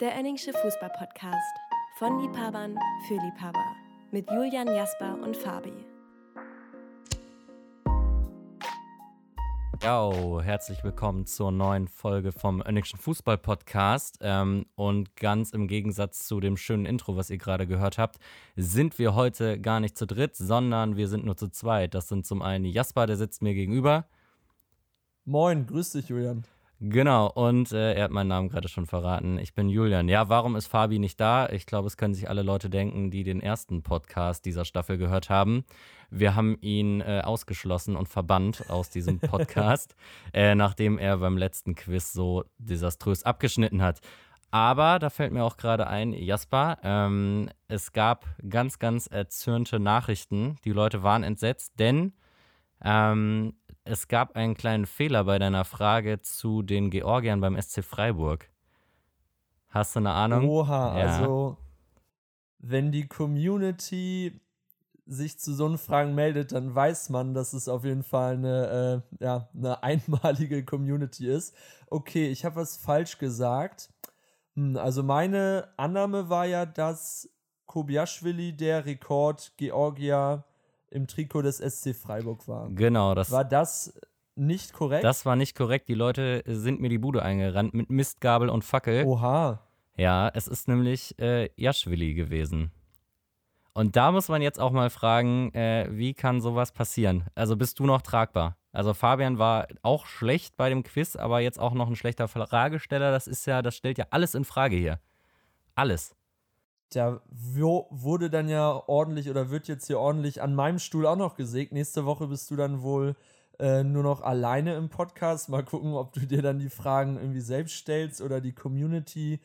Der Enningsche Fußball-Podcast von Liebhabern für Liebhaber mit Julian Jasper und Fabi. Ja, herzlich willkommen zur neuen Folge vom Önningschen Fußball Podcast. Ähm, und ganz im Gegensatz zu dem schönen Intro, was ihr gerade gehört habt, sind wir heute gar nicht zu dritt, sondern wir sind nur zu zweit. Das sind zum einen Jasper, der sitzt mir gegenüber. Moin, grüß dich, Julian. Genau, und äh, er hat meinen Namen gerade schon verraten. Ich bin Julian. Ja, warum ist Fabi nicht da? Ich glaube, es können sich alle Leute denken, die den ersten Podcast dieser Staffel gehört haben. Wir haben ihn äh, ausgeschlossen und verbannt aus diesem Podcast, äh, nachdem er beim letzten Quiz so desaströs abgeschnitten hat. Aber da fällt mir auch gerade ein, Jasper, ähm, es gab ganz, ganz erzürnte Nachrichten. Die Leute waren entsetzt, denn ähm, es gab einen kleinen Fehler bei deiner Frage zu den Georgiern beim SC Freiburg. Hast du eine Ahnung? Oha, ja. also wenn die Community sich zu so einen Fragen meldet, dann weiß man, dass es auf jeden Fall eine, äh, ja, eine einmalige Community ist. Okay, ich habe was falsch gesagt. Hm, also meine Annahme war ja, dass Kobiaschwili der Rekord Georgier im Trikot des SC Freiburg war. Genau, das war das nicht korrekt. Das war nicht korrekt. Die Leute sind mir die Bude eingerannt mit Mistgabel und Fackel. Oha. Ja, es ist nämlich äh, Jaschwili gewesen. Und da muss man jetzt auch mal fragen, äh, wie kann sowas passieren? Also bist du noch tragbar? Also Fabian war auch schlecht bei dem Quiz, aber jetzt auch noch ein schlechter Fragesteller. Das ist ja, das stellt ja alles in Frage hier. Alles da wurde dann ja ordentlich oder wird jetzt hier ordentlich an meinem Stuhl auch noch gesägt. Nächste Woche bist du dann wohl äh, nur noch alleine im Podcast. Mal gucken, ob du dir dann die Fragen irgendwie selbst stellst oder die Community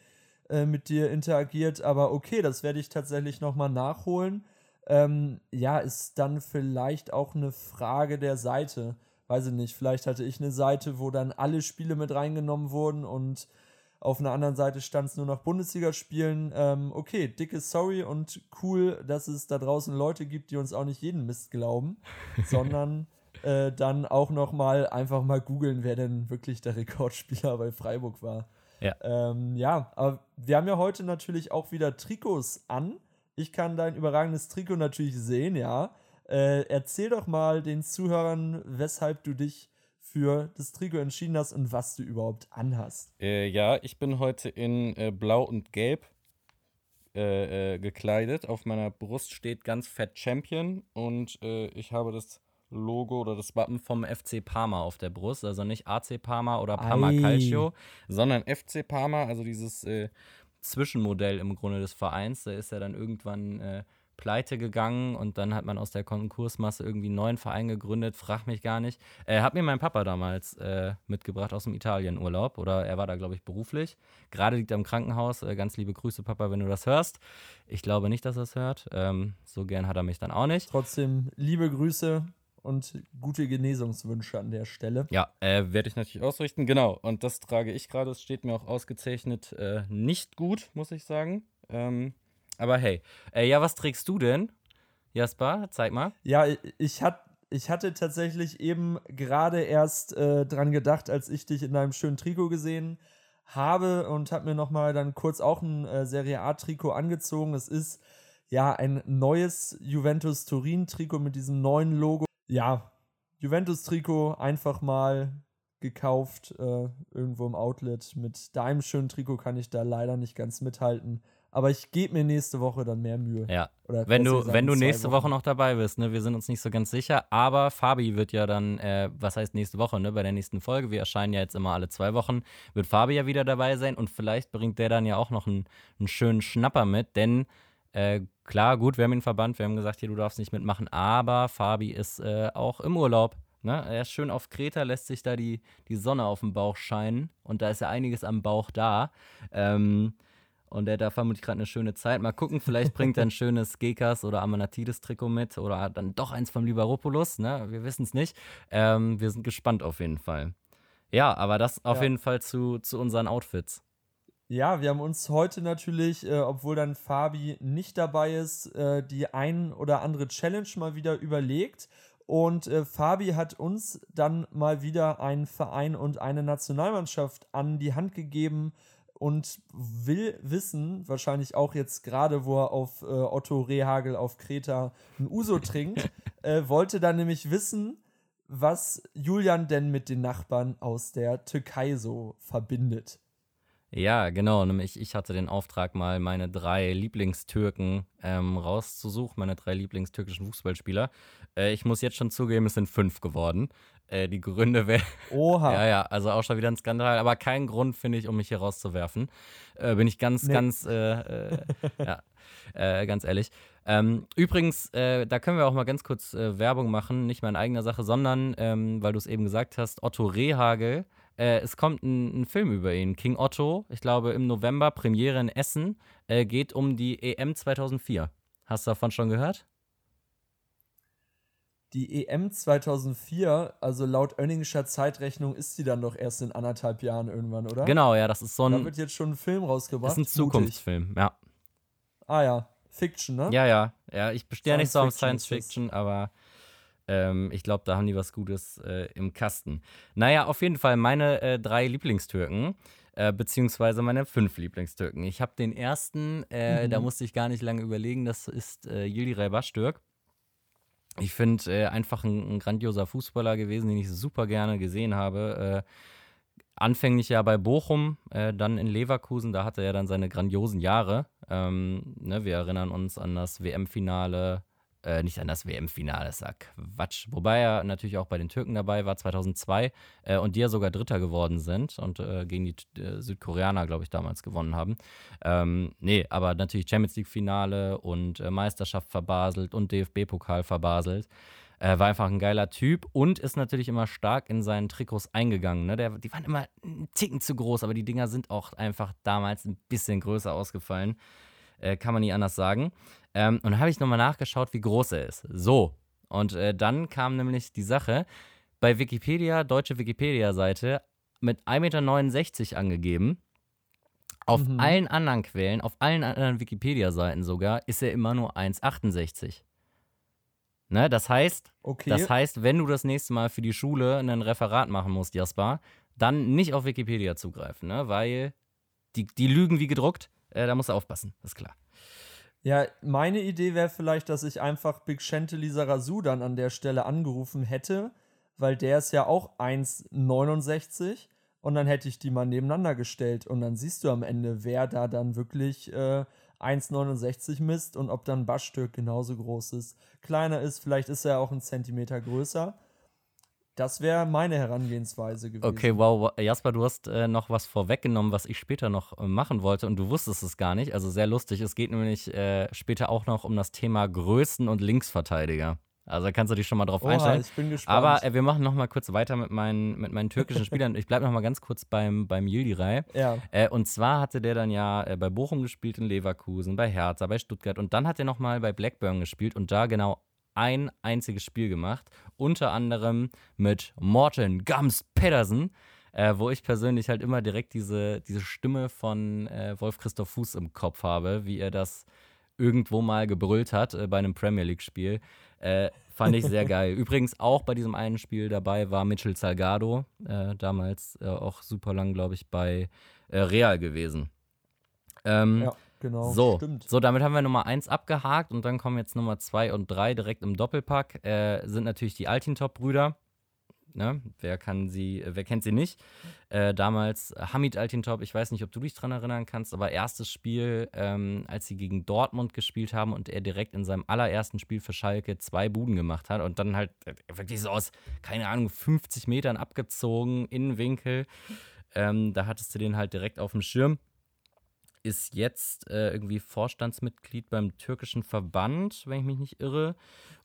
äh, mit dir interagiert. Aber okay, das werde ich tatsächlich nochmal nachholen. Ähm, ja, ist dann vielleicht auch eine Frage der Seite. Weiß ich nicht, vielleicht hatte ich eine Seite, wo dann alle Spiele mit reingenommen wurden und auf einer anderen Seite stand es nur noch Bundesligaspielen. Ähm, okay, dickes Sorry und cool, dass es da draußen Leute gibt, die uns auch nicht jeden Mist glauben, sondern äh, dann auch noch mal einfach mal googeln, wer denn wirklich der Rekordspieler bei Freiburg war. Ja. Ähm, ja, aber wir haben ja heute natürlich auch wieder Trikots an. Ich kann dein überragendes Trikot natürlich sehen, ja. Äh, erzähl doch mal den Zuhörern, weshalb du dich für das Trikot entschieden hast und was du überhaupt anhast. Äh, ja, ich bin heute in äh, Blau und Gelb äh, äh gekleidet. Auf meiner Brust steht ganz fett Champion und äh, ich habe das Logo oder das Wappen vom FC Parma auf der Brust. Also nicht AC Parma oder Parma Ei. Calcio, sondern FC Parma, also dieses äh, Zwischenmodell im Grunde des Vereins. Da ist ja dann irgendwann pleite gegangen und dann hat man aus der Konkursmasse irgendwie einen neuen Verein gegründet, frag mich gar nicht. Äh, hat mir mein Papa damals äh, mitgebracht aus dem Italienurlaub oder er war da, glaube ich, beruflich. Gerade liegt er im Krankenhaus. Äh, ganz liebe Grüße, Papa, wenn du das hörst. Ich glaube nicht, dass er es hört. Ähm, so gern hat er mich dann auch nicht. Trotzdem liebe Grüße und gute Genesungswünsche an der Stelle. Ja, äh, werde ich natürlich ausrichten. Genau, und das trage ich gerade. Es steht mir auch ausgezeichnet äh, nicht gut, muss ich sagen. Ähm, aber hey, äh, ja, was trägst du denn? Jasper, zeig mal. Ja, ich, hat, ich hatte tatsächlich eben gerade erst äh, dran gedacht, als ich dich in deinem schönen Trikot gesehen habe und habe mir nochmal dann kurz auch ein äh, Serie A-Trikot angezogen. Es ist ja ein neues Juventus Turin-Trikot mit diesem neuen Logo. Ja, Juventus-Trikot einfach mal gekauft, äh, irgendwo im Outlet. Mit deinem schönen Trikot kann ich da leider nicht ganz mithalten. Aber ich gebe mir nächste Woche dann mehr Mühe. Ja. Oder wenn du, sagen, wenn du nächste Woche noch dabei bist, ne? Wir sind uns nicht so ganz sicher. Aber Fabi wird ja dann, äh, was heißt nächste Woche, ne? Bei der nächsten Folge, wir erscheinen ja jetzt immer alle zwei Wochen, wird Fabi ja wieder dabei sein und vielleicht bringt der dann ja auch noch einen, einen schönen Schnapper mit, denn äh, klar, gut, wir haben ihn verbannt, wir haben gesagt, hier, du darfst nicht mitmachen, aber Fabi ist äh, auch im Urlaub. Ne? Er ist schön auf Kreta, lässt sich da die, die Sonne auf dem Bauch scheinen und da ist ja einiges am Bauch da. Ähm, und der da vermutlich gerade eine schöne Zeit. Mal gucken, vielleicht bringt er ein schönes Gekas oder Amanatides-Trikot mit oder dann doch eins vom Libaropoulos. Ne? Wir wissen es nicht. Ähm, wir sind gespannt auf jeden Fall. Ja, aber das auf ja. jeden Fall zu, zu unseren Outfits. Ja, wir haben uns heute natürlich, äh, obwohl dann Fabi nicht dabei ist, äh, die ein oder andere Challenge mal wieder überlegt. Und äh, Fabi hat uns dann mal wieder einen Verein und eine Nationalmannschaft an die Hand gegeben, und will wissen, wahrscheinlich auch jetzt gerade, wo er auf äh, Otto Rehagel auf Kreta ein Uso trinkt, äh, wollte dann nämlich wissen, was Julian denn mit den Nachbarn aus der Türkei so verbindet. Ja, genau. Nämlich ich hatte den Auftrag, mal meine drei Lieblingstürken ähm, rauszusuchen, meine drei Lieblingstürkischen Fußballspieler. Äh, ich muss jetzt schon zugeben, es sind fünf geworden. Äh, die Gründe wären. Oha. ja, ja, also auch schon wieder ein Skandal, aber kein Grund, finde ich, um mich hier rauszuwerfen. Äh, bin ich ganz, nee. ganz, äh, äh, ja, äh, ganz ehrlich. Ähm, übrigens, da können wir auch mal ganz kurz Werbung machen, nicht mal in eigener Sache, sondern, ähm, weil du es eben gesagt hast, Otto Rehagel äh, es kommt ein, ein, Film über ihn, King Otto, ich glaube im November, Premiere in Essen, äh, geht um die EM 2004. Hast du davon schon gehört? Die EM 2004, also laut Oenningischer Zeitrechnung, ist sie dann doch erst in anderthalb Jahren irgendwann, oder? Genau, ja, das ist so ein. Da wird jetzt schon ein Film rausgebracht. Das ist ein Zukunftsfilm, Mutig. ja. Ah ja, Fiction, ne? Ja, ja. Ja, ich bestehe nicht so auf Science Fiction, aber ähm, ich glaube, da haben die was Gutes äh, im Kasten. Naja, auf jeden Fall meine äh, drei Lieblingstürken. Äh, beziehungsweise meine fünf Lieblingstürken. Ich habe den ersten, äh, mhm. da musste ich gar nicht lange überlegen, das ist äh, Yildiray Baştürk. Ich finde äh, einfach ein, ein, grandioser Fußballer gewesen, den ich super gerne gesehen habe. Äh, anfänglich ja bei Bochum, äh, dann in Leverkusen, da hatte er dann seine grandiosen Jahre. Ähm, ne, wir erinnern uns an das WM-Finale äh, nicht an das WM-Finale, ist ja Quatsch. Wobei er natürlich auch bei den Türken dabei war, 2002, äh, und die ja sogar Dritter geworden sind und äh, gegen die äh, Südkoreaner, glaube ich, damals gewonnen haben. Ähm, nee, aber natürlich Champions League-Finale und äh, Meisterschaft verbaselt und DFB-Pokal verbaselt. Äh, war einfach ein geiler Typ und ist natürlich immer stark in seinen Trikots eingegangen. Ne? Der, die waren immer einen Ticken zu groß, aber die Dinger sind auch einfach damals ein bisschen größer ausgefallen. Kann man nie anders sagen. Ähm, und dann habe ich nochmal nachgeschaut, wie groß er ist. So. Und äh, dann kam nämlich die Sache, bei Wikipedia, deutsche Wikipedia-Seite, mit 1,69 Meter angegeben. Auf mhm. allen anderen Quellen, auf allen anderen Wikipedia-Seiten sogar, ist er immer nur 1,68. Ne, das heißt, okay. das heißt, wenn du das nächste Mal für die Schule ein Referat machen musst, Jasper, dann nicht auf Wikipedia zugreifen, ne? weil die, die lügen wie gedruckt. Äh, da musst du aufpassen, ist klar. Ja, meine Idee wäre vielleicht, dass ich einfach Big Chantilly Sarazu dann an der Stelle angerufen hätte, weil der ist ja auch 1,69 und dann hätte ich die mal nebeneinander gestellt und dann siehst du am Ende, wer da dann wirklich äh, 1,69 misst und ob dann Baschstück genauso groß ist. Kleiner ist, vielleicht ist er auch ein Zentimeter größer. Das wäre meine Herangehensweise gewesen. Okay, wow, Jasper, du hast äh, noch was vorweggenommen, was ich später noch äh, machen wollte und du wusstest es gar nicht. Also sehr lustig. Es geht nämlich äh, später auch noch um das Thema Größen und Linksverteidiger. Also kannst du dich schon mal drauf Oha, einstellen. Ich bin gespannt. Aber äh, wir machen noch mal kurz weiter mit meinen, mit meinen türkischen Spielern. Ich bleibe noch mal ganz kurz beim, beim Yildiray. Ja. Äh, und zwar hatte der dann ja äh, bei Bochum gespielt, in Leverkusen, bei Hertha, bei Stuttgart. Und dann hat er noch mal bei Blackburn gespielt und da genau ein einziges Spiel gemacht. Unter anderem mit Morten Gums Pedersen, äh, wo ich persönlich halt immer direkt diese, diese Stimme von äh, Wolf Christoph Fuß im Kopf habe, wie er das irgendwo mal gebrüllt hat äh, bei einem Premier League-Spiel. Äh, fand ich sehr geil. Übrigens auch bei diesem einen Spiel dabei war Mitchell Salgado, äh, damals äh, auch super lang, glaube ich, bei Real gewesen. Ähm, ja. Genau, so, stimmt. So, damit haben wir Nummer 1 abgehakt und dann kommen jetzt Nummer 2 und 3 direkt im Doppelpack. Äh, sind natürlich die Altintop-Brüder. Ne? Wer kann sie, äh, wer kennt sie nicht? Äh, damals Hamid Altintop, ich weiß nicht, ob du dich dran erinnern kannst, aber erstes Spiel, ähm, als sie gegen Dortmund gespielt haben und er direkt in seinem allerersten Spiel für Schalke zwei Buden gemacht hat und dann halt äh, wirklich so aus, keine Ahnung, 50 Metern abgezogen, Innenwinkel. Ähm, da hattest du den halt direkt auf dem Schirm ist jetzt äh, irgendwie Vorstandsmitglied beim türkischen Verband, wenn ich mich nicht irre.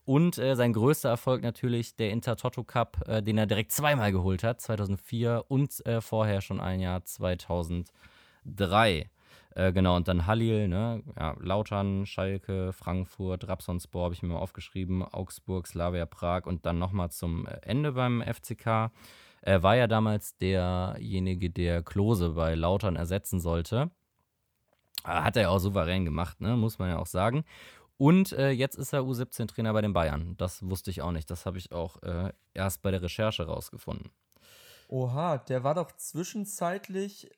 Und äh, sein größter Erfolg natürlich der Intertoto Cup, äh, den er direkt zweimal geholt hat, 2004 und äh, vorher schon ein Jahr 2003. Äh, genau, und dann Halil, ne? ja, Lautern, Schalke, Frankfurt, Rapsonspor habe ich mir mal aufgeschrieben, Augsburg, Slavia Prag und dann nochmal zum Ende beim FCK. Er war ja damals derjenige, der Klose bei Lautern ersetzen sollte. Hat er ja auch souverän gemacht, ne? muss man ja auch sagen. Und äh, jetzt ist er U17-Trainer bei den Bayern. Das wusste ich auch nicht. Das habe ich auch äh, erst bei der Recherche rausgefunden. Oha, der war doch zwischenzeitlich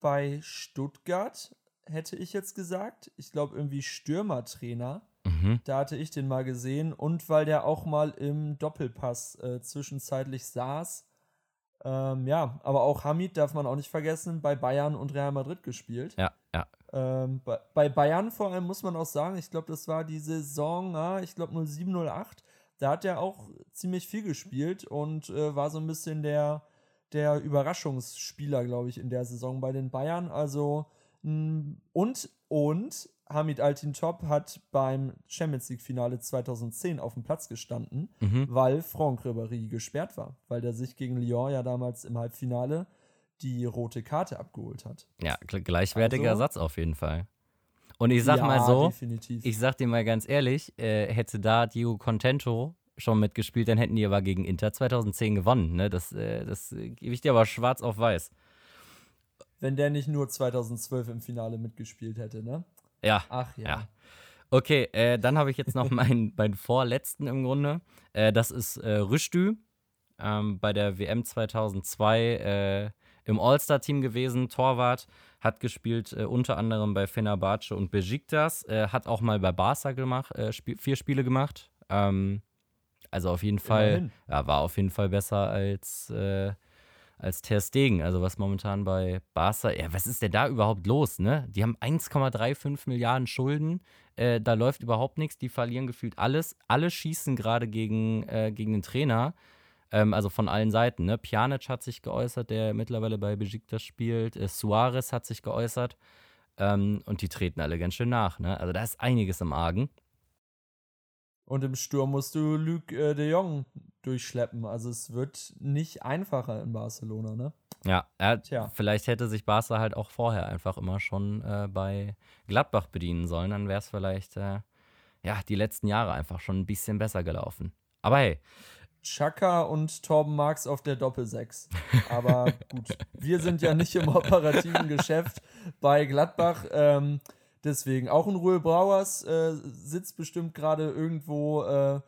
bei Stuttgart, hätte ich jetzt gesagt. Ich glaube, irgendwie Stürmertrainer. Mhm. Da hatte ich den mal gesehen. Und weil der auch mal im Doppelpass äh, zwischenzeitlich saß. Ähm, ja, aber auch Hamid darf man auch nicht vergessen, bei Bayern und Real Madrid gespielt. Ja. Ähm, bei, bei Bayern vor allem muss man auch sagen, ich glaube, das war die Saison, ah, ich glaube 07, 08. Da hat er auch ziemlich viel gespielt und äh, war so ein bisschen der, der Überraschungsspieler, glaube ich, in der Saison bei den Bayern. Also, mh, und, und Hamid Altintop hat beim Champions League-Finale 2010 auf dem Platz gestanden, Mhm. weil Franck Ribéry gesperrt war, weil der sich gegen Lyon ja damals im Halbfinale die rote Karte abgeholt hat. Ja, gl- gleichwertiger Also- Satz auf jeden Fall. Und ich sag ja, mal so, definitiv. ich sag dir mal ganz ehrlich, äh, hätte da Diego Contento schon mitgespielt, dann hätten die aber gegen Inter 2010 gewonnen. Ne? Das, äh, das äh, gebe ich dir aber schwarz auf weiß. Wenn der nicht nur 2012 im Finale mitgespielt hätte, ne? Ja, Ach ja. Ja. Okay, äh, dann habe ich jetzt noch meinen, meinen vorletzten im Grunde. Äh, das ist äh, Rüştü, ähm, bei der WM 2002 äh, im All-Star-Team gewesen, Torwart, hat gespielt äh, unter anderem bei Fenerbahce und Besiktas, äh, hat auch mal bei Barca gemacht, äh, sp vier Spiele gemacht. Ähm, also auf jeden Fall, ja, war auf jeden Fall besser als, äh, als Ter Stegen. Also was momentan bei Barca, ja, was ist denn da überhaupt los, ne? Die haben 1,35 Milliarden Schulden, äh, da läuft überhaupt nichts, die verlieren gefühlt alles. Alle schießen gerade gegen, äh, gegen den Trainer, ähm, also von allen Seiten, ne? Pjanic hat sich geäußert, der mittlerweile bei Besiktas spielt, äh, Suarez hat sich geäußert ähm, und die treten alle ganz schön nach, ne? Also da ist einiges im Argen. Und im Sturm musst du Luc äh, de Jong durchschleppen. Also es wird nicht einfacher in Barcelona, ne? Ja, er, Tja. vielleicht hätte sich Barca halt auch vorher einfach immer schon äh, bei Gladbach bedienen sollen. Dann wäre es vielleicht, äh, ja, die letzten Jahre einfach schon ein bisschen besser gelaufen. Aber hey, Chaka und Torben Marx auf der Doppelsechs. Aber gut, wir sind ja nicht im operativen Geschäft bei Gladbach. Ähm, deswegen auch ein Ruhe Brauers äh, sitzt bestimmt gerade irgendwo äh,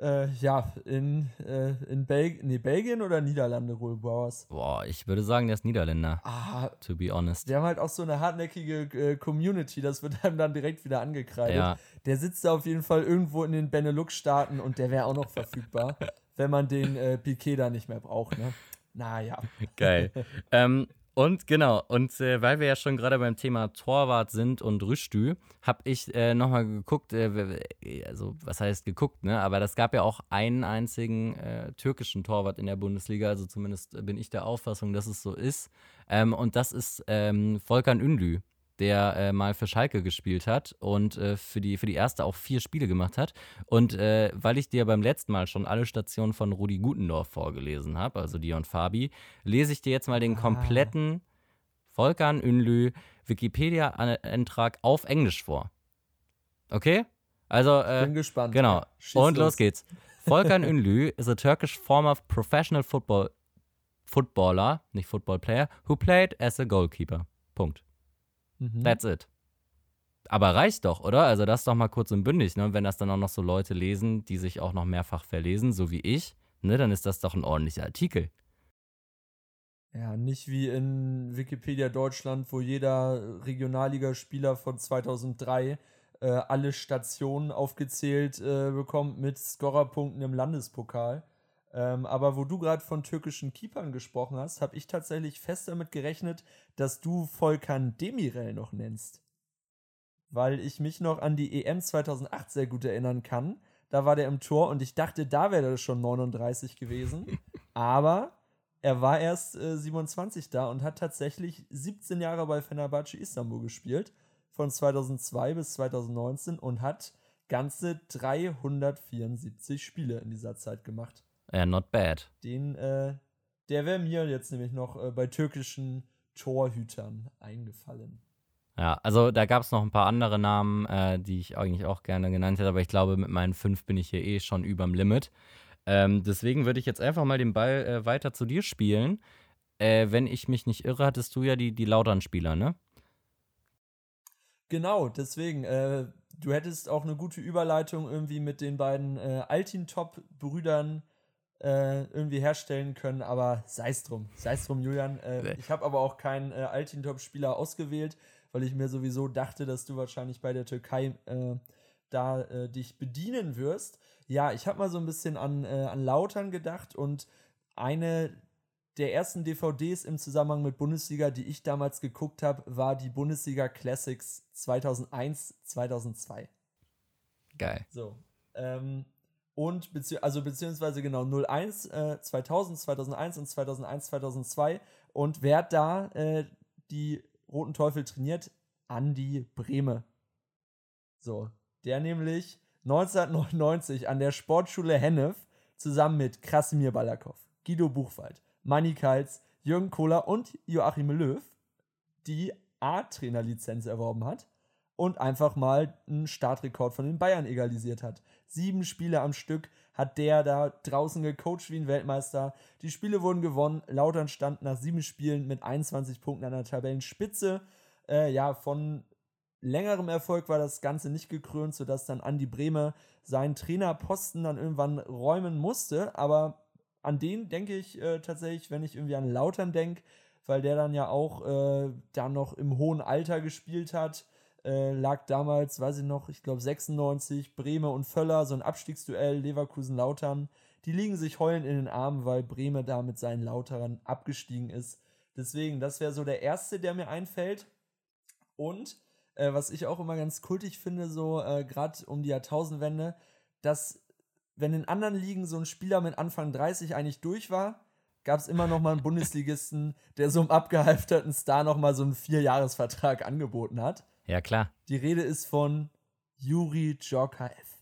äh, ja, in, äh, in Belgien, nee, Belgien oder Niederlande, Ruhe Brauers. boah, ich würde sagen, der ist Niederländer, Ah, to be honest. die haben halt auch so eine hartnäckige äh, Community, das wird einem dann direkt wieder angekreidet. Ja, Der sitzt da auf jeden Fall irgendwo in den Benelux-Staaten und der wäre auch noch verfügbar, wenn man den äh, Piquet da nicht mehr braucht, ne? Naja. geil. ähm, und genau, und äh, weil wir ja schon gerade beim Thema Torwart sind und Rüstü, habe ich äh, nochmal geguckt, äh, also was heißt geguckt, ne? Aber das gab ja auch einen einzigen äh, türkischen Torwart in der Bundesliga, also zumindest bin ich der Auffassung, dass es so ist. Ähm, und das ist ähm, Volkan Ünlü, der äh, mal für Schalke gespielt hat und äh, für, die, für die erste auch vier Spiele gemacht hat. Und äh, weil ich dir beim letzten Mal schon alle Stationen von Rudi Gutendorf vorgelesen habe, also dir und Fabi, lese ich dir jetzt mal den Ah. kompletten Volkan Ünlü Wikipedia-Eintrag auf Englisch vor. Okay? Also, äh, Bin gespannt. genau. Schieß Und los geht's. Volkan Ünlü is a Turkish former professional football footballer, nicht football player, who played as a goalkeeper. Punkt. Mhm. That's it. Aber reicht doch, oder? Also das doch mal kurz und bündig, ne? Und Wenn das dann auch noch so Leute lesen, die sich auch noch mehrfach verlesen, so wie ich, ne, dann ist das doch ein ordentlicher Artikel. Ja, nicht wie in Wikipedia Deutschland, wo jeder Regionalligaspieler von 2003 äh, alle Stationen aufgezählt äh, bekommt mit Scorerpunkten im Landespokal. Ähm, aber wo du gerade von türkischen Keepern gesprochen hast, habe ich tatsächlich fest damit gerechnet, dass du Volkan Demirel noch nennst. Weil ich mich noch an die EM 2008 sehr gut erinnern kann. Da war der im Tor und ich dachte, da wäre er schon 39 gewesen. aber er war erst äh, 27 da und hat tatsächlich 17 Jahre bei Fenerbahce Istanbul gespielt, von 2002 bis 2019 und hat ganze 374 Spiele in dieser Zeit gemacht. Ja, not bad. Den, äh, der wäre mir jetzt nämlich noch äh, bei türkischen Torhütern eingefallen. Ja, also da gab es noch ein paar andere Namen, äh, die ich eigentlich auch gerne genannt hätte, aber ich glaube, mit meinen fünf bin ich hier eh schon überm Limit. Ähm, deswegen würde ich jetzt einfach mal den Ball äh, weiter zu dir spielen. Äh, wenn ich mich nicht irre, hattest du ja die, die Lautern-Spieler, ne? Genau, deswegen, äh, du hättest auch eine gute Überleitung irgendwie mit den beiden äh, Altintop-Brüdern äh, irgendwie herstellen können, aber sei es drum. Sei es drum, Julian. Äh, ich habe aber auch keinen äh, Altintop-Spieler ausgewählt, weil ich mir sowieso dachte, dass du wahrscheinlich bei der Türkei äh, da äh, dich bedienen wirst. Ja, ich habe mal so ein bisschen an, äh, an Lautern gedacht und eine der ersten DVDs im Zusammenhang mit Bundesliga, die ich damals geguckt habe, war die Bundesliga Classics 2001, 2002. Geil. So. Ähm, und bezieh also beziehungsweise genau 01, äh, 2000, 2001 und 2001, 2002. Und wer hat da äh, die Roten Teufel trainiert? Andi Brehme. So, der nämlich 1999 an der Sportschule Hennef zusammen mit Krasimir Balakow, Guido Buchwald, Manny Kals, Jürgen Kohler und Joachim Löw die A-Trainerlizenz erworben hat und einfach mal einen Startrekord von den Bayern egalisiert hat. Sieben Spiele am Stück hat der da draußen gecoacht wie ein Weltmeister. Die Spiele wurden gewonnen. Lautern stand nach sieben Spielen mit 21 Punkten an der Tabellenspitze. Äh, ja, von längerem Erfolg war das Ganze nicht gekrönt, sodass dann Andi Bremer seinen Trainerposten dann irgendwann räumen musste. Aber an den denke ich äh, tatsächlich, wenn ich irgendwie an Lautern denke, weil der dann ja auch äh, da noch im hohen Alter gespielt hat äh, lag damals, weiß ich noch, ich glaube 96, Breme und Völler, so ein Abstiegsduell, Leverkusen-Lautern. Die liegen sich heulend in den Armen, weil Breme da mit seinen Lauterern abgestiegen ist. Deswegen, das wäre so der erste, der mir einfällt. Und äh, was ich auch immer ganz kultig finde, so äh, gerade um die Jahrtausendwende, dass wenn in anderen Ligen so ein Spieler mit Anfang 30 eigentlich durch war, gab es immer noch mal einen Bundesligisten, der so einem abgehalfterten Star noch mal so einen Vierjahresvertrag angeboten hat. Ja, klar. Die Rede ist von Juri Djorkaev.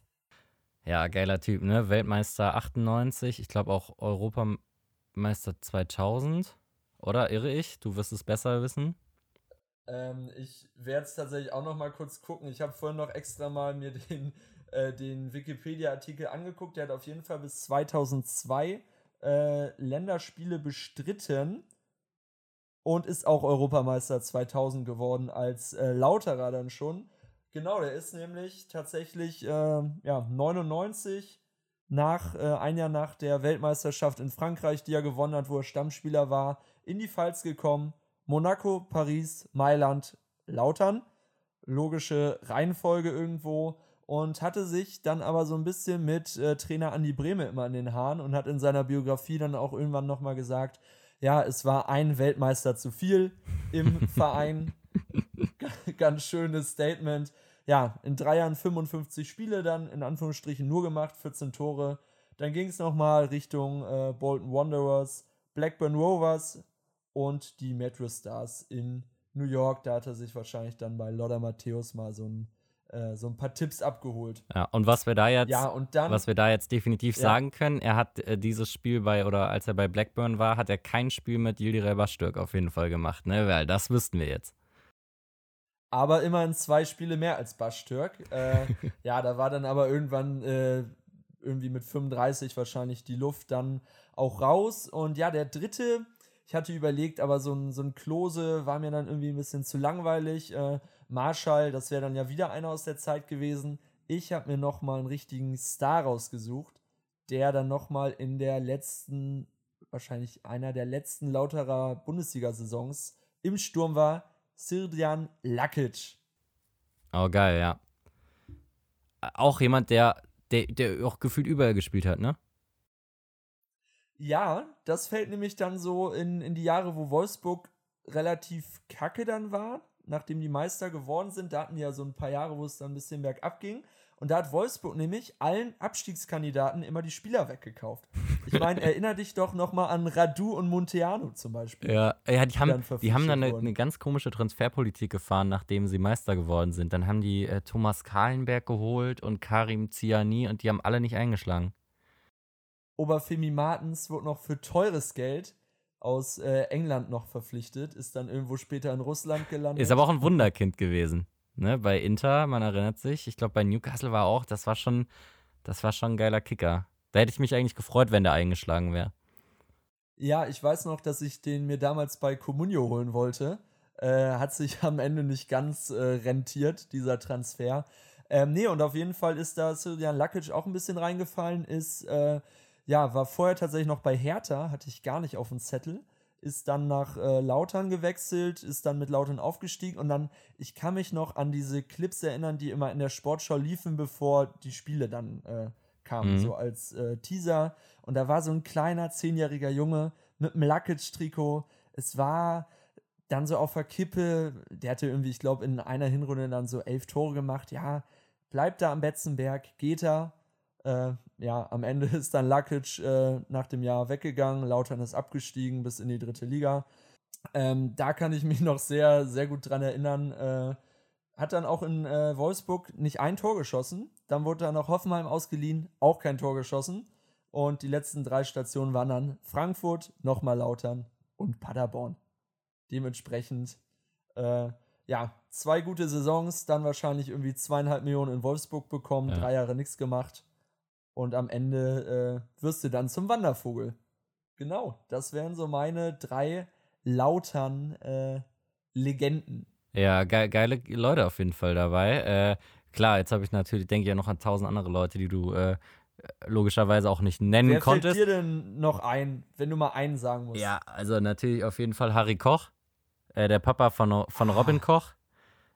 Ja, geiler Typ, ne? Weltmeister 98, ich glaube auch Europameister 2000. Oder irre ich? Du wirst es besser wissen. Ähm, ich werde es tatsächlich auch noch mal kurz gucken. Ich habe vorhin noch extra mal mir den, äh, den Wikipedia-Artikel angeguckt. Der hat auf jeden Fall bis 2002 äh, Länderspiele bestritten und ist auch Europameister 2000 geworden als äh, Lauterer dann schon. Genau, der ist nämlich tatsächlich äh, ja, 99 nach äh, ein Jahr nach der Weltmeisterschaft in Frankreich, die er gewonnen hat, wo er Stammspieler war, in die Pfalz gekommen. Monaco, Paris, Mailand, Lautern. Logische Reihenfolge irgendwo. Und hatte sich dann aber so ein bisschen mit äh, Trainer Andi Brehme immer in den Haaren und hat in seiner Biografie dann auch irgendwann nochmal gesagt, ja, es war ein Weltmeister zu viel im Verein. Ganz schönes Statement. Ja, in drei Jahren 55 Spiele dann in Anführungsstrichen nur gemacht, 14 Tore. Dann ging es nochmal Richtung äh, Bolton Wanderers, Blackburn Rovers und die Metro Stars in New York. Da hat er sich wahrscheinlich dann bei Lothar Matthäus mal so ein äh, so ein paar Tipps abgeholt. Ja, und was wir da jetzt, ja, und dann, was wir da jetzt definitiv ja. sagen können, er hat äh, dieses Spiel bei, oder als er bei Blackburn war, hat er kein Spiel mit Yildiray Bastürk auf jeden Fall gemacht, ne? Weil das wüssten wir jetzt. Aber immerhin zwei Spiele mehr als Bastürk. Äh, ja, da war dann aber irgendwann äh, irgendwie mit 35 wahrscheinlich die Luft dann auch raus. Und ja, der dritte, ich hatte überlegt, aber so ein, so ein Klose war mir dann irgendwie ein bisschen zu langweilig. Äh, Marshall, das wäre dann ja wieder einer aus der Zeit gewesen. Ich habe mir noch mal einen richtigen Star rausgesucht, der dann noch mal in der letzten, wahrscheinlich einer der letzten lauterer Bundesliga-Saisons im Sturm war, Sirdian Lakic. Oh, geil, ja. Auch jemand, der, der, der auch gefühlt überall gespielt hat, ne? Ja, das fällt nämlich dann so in, in die Jahre, wo Wolfsburg relativ kacke dann war nachdem die Meister geworden sind, da hatten die ja so ein paar Jahre, wo es dann ein bisschen bergab ging. Und da hat Wolfsburg nämlich allen Abstiegskandidaten immer die Spieler weggekauft. Ich meine, erinnere dich doch nochmal an Radu und Monteano zum Beispiel. Ja, ja die, haben, die haben dann eine, eine, ganz komische Transferpolitik gefahren, nachdem sie Meister geworden sind. Dann haben die äh, Thomas Kahlenberg geholt und Karim Ziani und die haben alle nicht eingeschlagen. Oberfemi Martens wurde noch für teures Geld aus äh, England noch verpflichtet, ist dann irgendwo später in Russland gelandet. Ist aber auch ein Wunderkind gewesen. Ne? Bei Inter, man erinnert sich. Ich glaube, bei Newcastle war auch, das war schon, das war schon ein geiler Kicker. Da hätte ich mich eigentlich gefreut, wenn der eingeschlagen wäre. Ja, ich weiß noch, dass ich den mir damals bei Comunio holen wollte. Äh, hat sich am Ende nicht ganz äh, rentiert, dieser Transfer. Ähm, nee, und auf jeden Fall ist da Siljan Lakic auch ein bisschen reingefallen, ist äh, ja, war vorher tatsächlich noch bei Hertha, hatte ich gar nicht auf dem Zettel. Ist dann nach äh, Lautern gewechselt, ist dann mit Lautern aufgestiegen und dann, ich kann mich noch an diese Clips erinnern, die immer in der Sportschau liefen, bevor die Spiele dann äh, kamen, mhm. so als äh, Teaser. Und da war so ein kleiner zehnjähriger Junge mit einem Luckage-Trikot. Es war dann so auf der Kippe, der hatte irgendwie, ich glaube, in einer Hinrunde dann so elf Tore gemacht. Ja, bleibt da am Betzenberg, geht er. Äh, ja, am Ende ist dann Lakic äh, nach dem Jahr weggegangen. Lautern ist abgestiegen bis in die dritte Liga. Ähm, da kann ich mich noch sehr, sehr gut dran erinnern. Äh, hat dann auch in äh, Wolfsburg nicht ein Tor geschossen. Dann wurde er nach Hoffenheim ausgeliehen, auch kein Tor geschossen. Und die letzten drei Stationen waren dann Frankfurt, nochmal Lautern und Paderborn. Dementsprechend, äh, ja, zwei gute Saisons, dann wahrscheinlich irgendwie zweieinhalb Millionen in Wolfsburg bekommen, ja. drei Jahre nichts gemacht. Und am Ende äh, wirst du dann zum Wandervogel. Genau, das wären so meine drei lautern äh, Legenden. Ja, ge geile Leute auf jeden Fall dabei. Äh, klar, jetzt habe ich natürlich, denke ich ja noch an tausend andere Leute, die du äh, logischerweise auch nicht nennen Wer konntest. Wer fällt dir denn noch ein, wenn du mal einen sagen musst? Ja, also natürlich auf jeden Fall Harry Koch, äh, der Papa von, von Robin ah. Koch.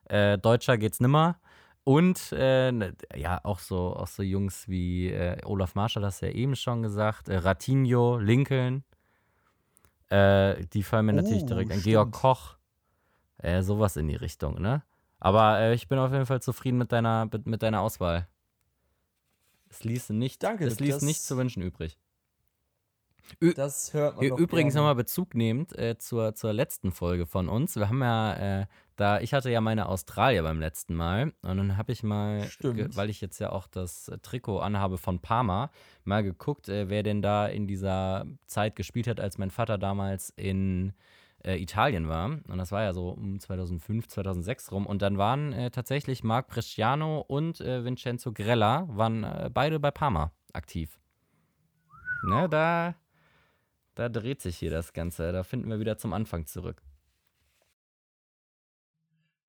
Äh, Deutscher geht's nimmer. Und äh, ne, ja, auch so, auch so Jungs wie äh, Olaf Marschall, das ja eben schon gesagt, äh, Ratinho, Lincoln. Äh, die fallen mir oh, natürlich direkt an. Georg Koch. Äh, sowas in die Richtung, ne? Aber äh, ich bin auf jeden Fall zufrieden mit deiner, mit, mit deiner Auswahl. Es ließ nicht, Danke, es ließ nicht zu wünschen übrig. Ü das hört man Übrigens nochmal Bezug nehmend äh, zur, zur letzten Folge von uns. Wir haben ja äh, da, ich hatte ja meine Australier beim letzten Mal und dann habe ich mal, weil ich jetzt ja auch das äh, Trikot anhabe von Parma, mal geguckt, äh, wer denn da in dieser Zeit gespielt hat, als mein Vater damals in äh, Italien war. Und das war ja so um 2005, 2006 rum. Und dann waren äh, tatsächlich Marc Bresciano und Vincenzo Grella, waren beide bei Parma aktiv. Ne, da, da dreht sich hier das Ganze. Da finden wir wieder zum Anfang zurück.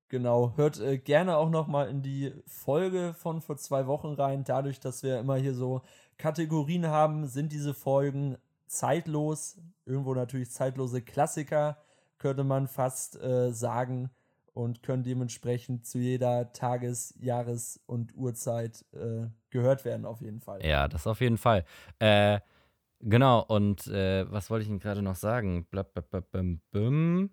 Genau, hört äh, gerne auch noch mal in die Folge von vor zwei Wochen rein. Dadurch, dass wir immer hier so Kategorien haben, sind diese Folgen zeitlos. Irgendwo natürlich zeitlose Klassiker, könnte man fast äh, sagen. Und können dementsprechend zu jeder Tages-, Jahres- und Uhrzeit äh, gehört werden, auf jeden Fall. Ja, das auf jeden Fall. Äh, genau, und äh, was wollte ich Ihnen gerade noch sagen? Blab, blab, blab, bim, bim.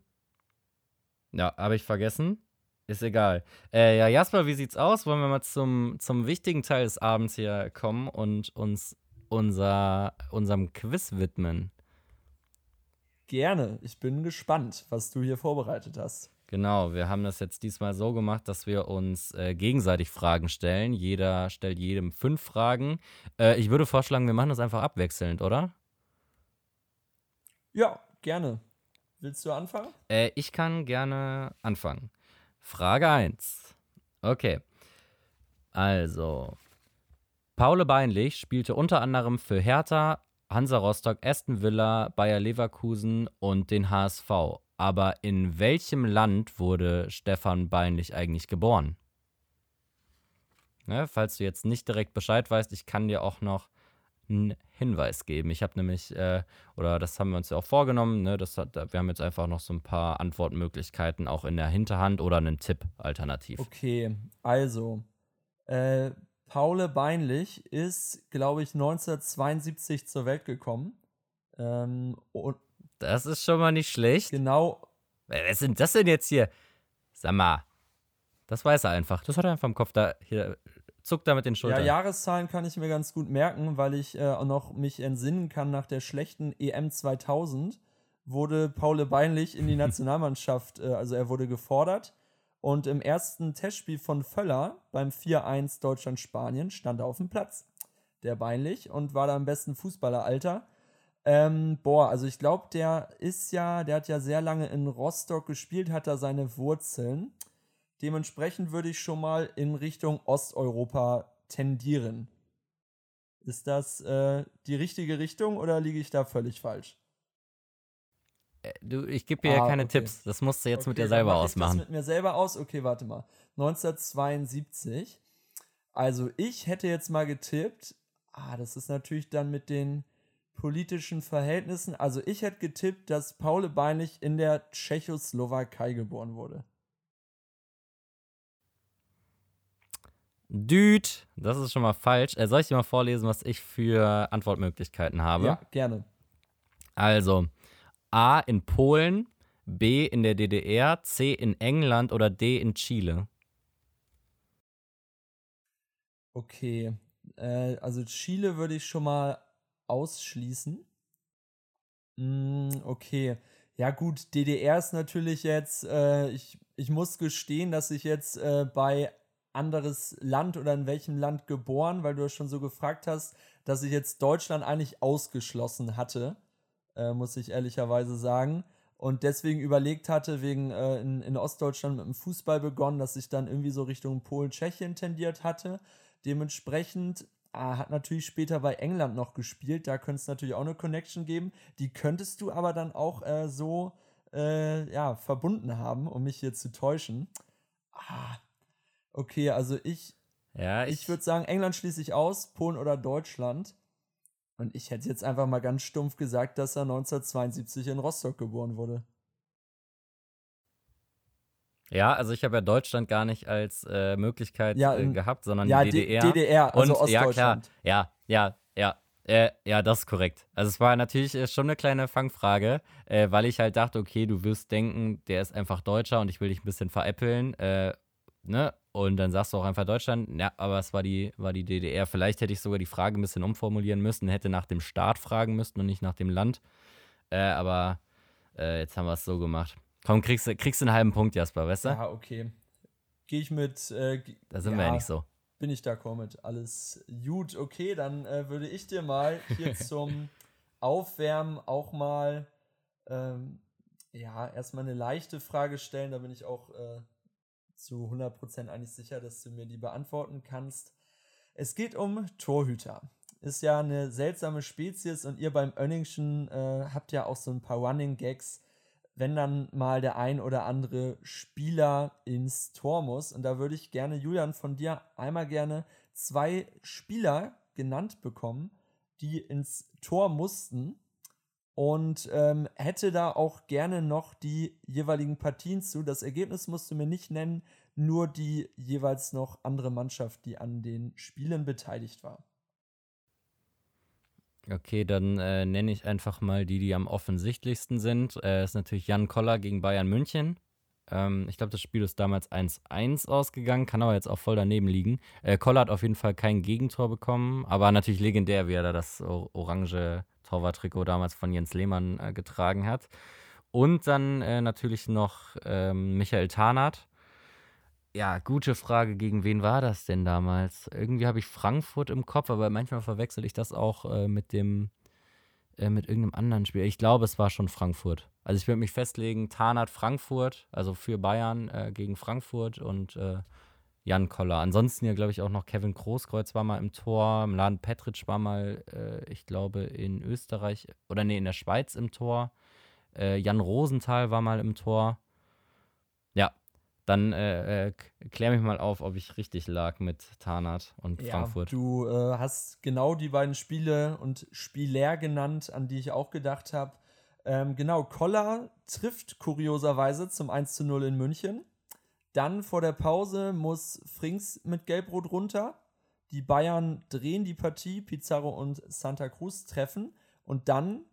Ja, habe ich vergessen. Ist egal. Äh, ja, Jasper, wie sieht's aus? Wollen wir mal zum, zum wichtigen Teil des Abends hier kommen und uns unser, unserem Quiz widmen? Gerne. Ich bin gespannt, was du hier vorbereitet hast. Genau, wir haben das jetzt diesmal so gemacht, dass wir uns äh, gegenseitig Fragen stellen. Jeder stellt jedem fünf Fragen. Äh, ich würde vorschlagen, wir machen das einfach abwechselnd, oder? Ja, gerne. Willst du anfangen? Äh, ich kann gerne anfangen. Frage 1. Okay. Also, Paul Beinlich spielte unter anderem für Hertha, Hansa Rostock, Aston Villa, Bayer Leverkusen und den HSV. Aber in welchem Land wurde Stefan Beinlich eigentlich geboren? Ne, falls du jetzt nicht direkt Bescheid weißt, ich kann dir auch noch einen Hinweis geben. Ich habe nämlich, äh, oder das haben wir uns ja auch vorgenommen, ne, das hat, wir haben jetzt einfach noch so ein paar Antwortmöglichkeiten auch in der Hinterhand oder einen Tipp alternativ. Okay, also, äh, Paule Beinlich ist, glaube ich, 1972 zur Welt gekommen. Ähm, das ist schon mal nicht schlecht. Genau. Was sind das denn jetzt hier? Sag mal. Das weiß er einfach. Das hat er einfach im Kopf. Da, hier, zuckt da mit den Schultern. Ja, Jahreszahlen kann ich mir ganz gut merken, weil ich äh, auch noch mich entsinnen kann, nach der schlechten EM 2000 wurde Paul Beinlich in die Nationalmannschaft, äh, also er wurde gefordert. Und im ersten Testspiel von Völler beim 4-1 Deutschland-Spanien stand er auf dem Platz, der Beinlich, und war da im besten Fußballeralter. Ähm, boah, also ich glaube, der ist ja, der hat ja sehr lange in Rostock gespielt, hat da seine Wurzeln. Dementsprechend würde ich schon mal in Richtung Osteuropa tendieren. Ist das äh, die richtige Richtung oder liege ich da völlig falsch? Äh, du, ich gebe dir ah, ja keine okay. Tipps. Das musst du jetzt okay, mit dir selber mach ausmachen. Ich das mit mir selber aus? Okay, warte mal. 1972. Also ich hätte jetzt mal getippt. Ah, das ist natürlich dann mit den politischen Verhältnissen. Also ich hätte getippt, dass Paul Beinlich in der Tschechoslowakei geboren wurde. Dude, das ist schon mal falsch. Äh, soll ich dir mal vorlesen, was ich für Antwortmöglichkeiten habe? Ja, gerne. Also A in Polen, B in der DDR, C in England oder D in Chile? Okay, äh, also Chile würde ich schon mal ausschließen. Mm, okay, ja gut, DDR ist natürlich jetzt, äh, ich, ich muss gestehen, dass ich jetzt äh, bei anderes Land oder in welchem Land geboren, weil du schon so gefragt hast, dass ich jetzt Deutschland eigentlich ausgeschlossen hatte, äh, muss ich ehrlicherweise sagen. Und deswegen überlegt hatte, wegen äh, in, in Ostdeutschland mit dem Fußball begonnen, dass ich dann irgendwie so Richtung Polen, Tschechien tendiert hatte. Dementsprechend ah, hat natürlich später bei England noch gespielt. Da könnte es natürlich auch eine Connection geben. Die könntest du aber dann auch äh, so äh, ja, verbunden haben, um mich hier zu täuschen. Ah, Okay, also ich, ja, ich, ich würde sagen, England schließe ich aus, Polen oder Deutschland. Und ich hätte jetzt einfach mal ganz stumpf gesagt, dass er 1972 in Rostock geboren wurde. Ja, also ich habe ja Deutschland gar nicht als äh, Möglichkeit ja, äh, gehabt, sondern ja, die DDR. DDR, also und, Ostdeutschland. Ja, klar. Ja, ja, ja. Äh, ja, das ist korrekt. Also es war natürlich äh, schon eine kleine Fangfrage, äh, weil ich halt dachte, okay, du wirst denken, der ist einfach Deutscher und ich will dich ein bisschen veräppeln. Äh, ne? Und dann sagst du auch einfach Deutschland, ja, aber es war die, war die DDR. Vielleicht hätte ich sogar die Frage ein bisschen umformulieren müssen, hätte nach dem Staat fragen müssen und nicht nach dem Land. Aber jetzt haben wir es so gemacht. Komm, kriegst, kriegst du einen halben Punkt, Jasper, weißt du? Ja, okay. Gehe ich mit. Äh, da sind ja, wir ja nicht so. Bin ich d'accord mit. Alles gut. Okay, dann äh, würde ich dir mal hier zum Aufwärmen auch mal ähm, ja, erstmal eine leichte Frage stellen. Da bin ich auch äh, zu 100% eigentlich sicher, dass du mir die beantworten kannst. Es geht um Torhüter. Ist ja eine seltsame Spezies und ihr beim Önningschen äh, habt ja auch so ein paar Running Gags, wenn dann mal der ein oder andere Spieler ins Tor muss. Und da würde ich gerne, Julian, von dir einmal gerne zwei Spieler genannt bekommen, die ins Tor mussten und ähm, hätte da auch gerne noch die jeweiligen Partien zu. Das Ergebnis musst du mir nicht nennen, nur die jeweils noch andere Mannschaft, die an den Spielen beteiligt war. Okay, dann äh, nenne ich einfach mal die, die am offensichtlichsten sind. Äh, ist natürlich Jan Koller gegen Bayern München. Ähm, ich glaube, das Spiel ist damals 1-1 ausgegangen, kann aber jetzt auch voll daneben liegen. Äh, Koller hat auf jeden Fall kein Gegentor bekommen, aber natürlich legendär, wie er da das orange Torwarttrikot damals von Jens Lehmann äh, getragen hat. Und dann äh, natürlich noch ähm, Michael Tarnath. Ja, gute Frage, gegen wen war das denn damals? Irgendwie habe ich Frankfurt im Kopf, aber manchmal verwechsel ich das auch äh, mit dem, äh, mit irgendeinem anderen Spiel. Ich glaube, es war schon Frankfurt. Also ich würde mich festlegen, Tarnath Frankfurt, also für Bayern äh, gegen Frankfurt und äh, Jan Koller. Ansonsten ja, glaube ich, auch noch Kevin Großkreuz war mal im Tor. Mladen Petric war mal, äh, ich glaube, in Österreich oder nee, in der Schweiz im Tor. Äh, Jan Rosenthal war mal im Tor. Dann äh, äh klär mich mal auf, ob ich richtig lag mit Tarnath und ja, Frankfurt. Du äh, hast genau die beiden Spiele und Spieler genannt, an die ich auch gedacht habe. Ähm, genau, Koller trifft kurioserweise zum 1 zu 0 in München. Dann vor der Pause muss Frings mit Gelbrot runter. Die Bayern drehen die Partie, Pizarro und Santa Cruz treffen. Und dann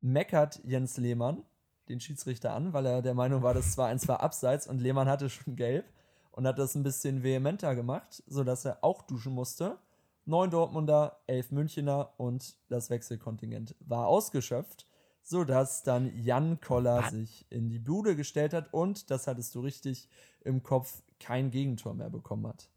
meckert Jens Lehmann den Schiedsrichter an, weil er der Meinung war, das 2-1 war abseits und Lehmann hatte schon gelb und hat das ein bisschen vehementer gemacht, sodass er auch duschen musste. Neun Dortmunder, elf Münchener und das Wechselkontingent war ausgeschöpft sodass dann Jan Koller Was? sich in die Bude gestellt hat und, das hattest du richtig im Kopf, kein Gegentor mehr bekommen hat.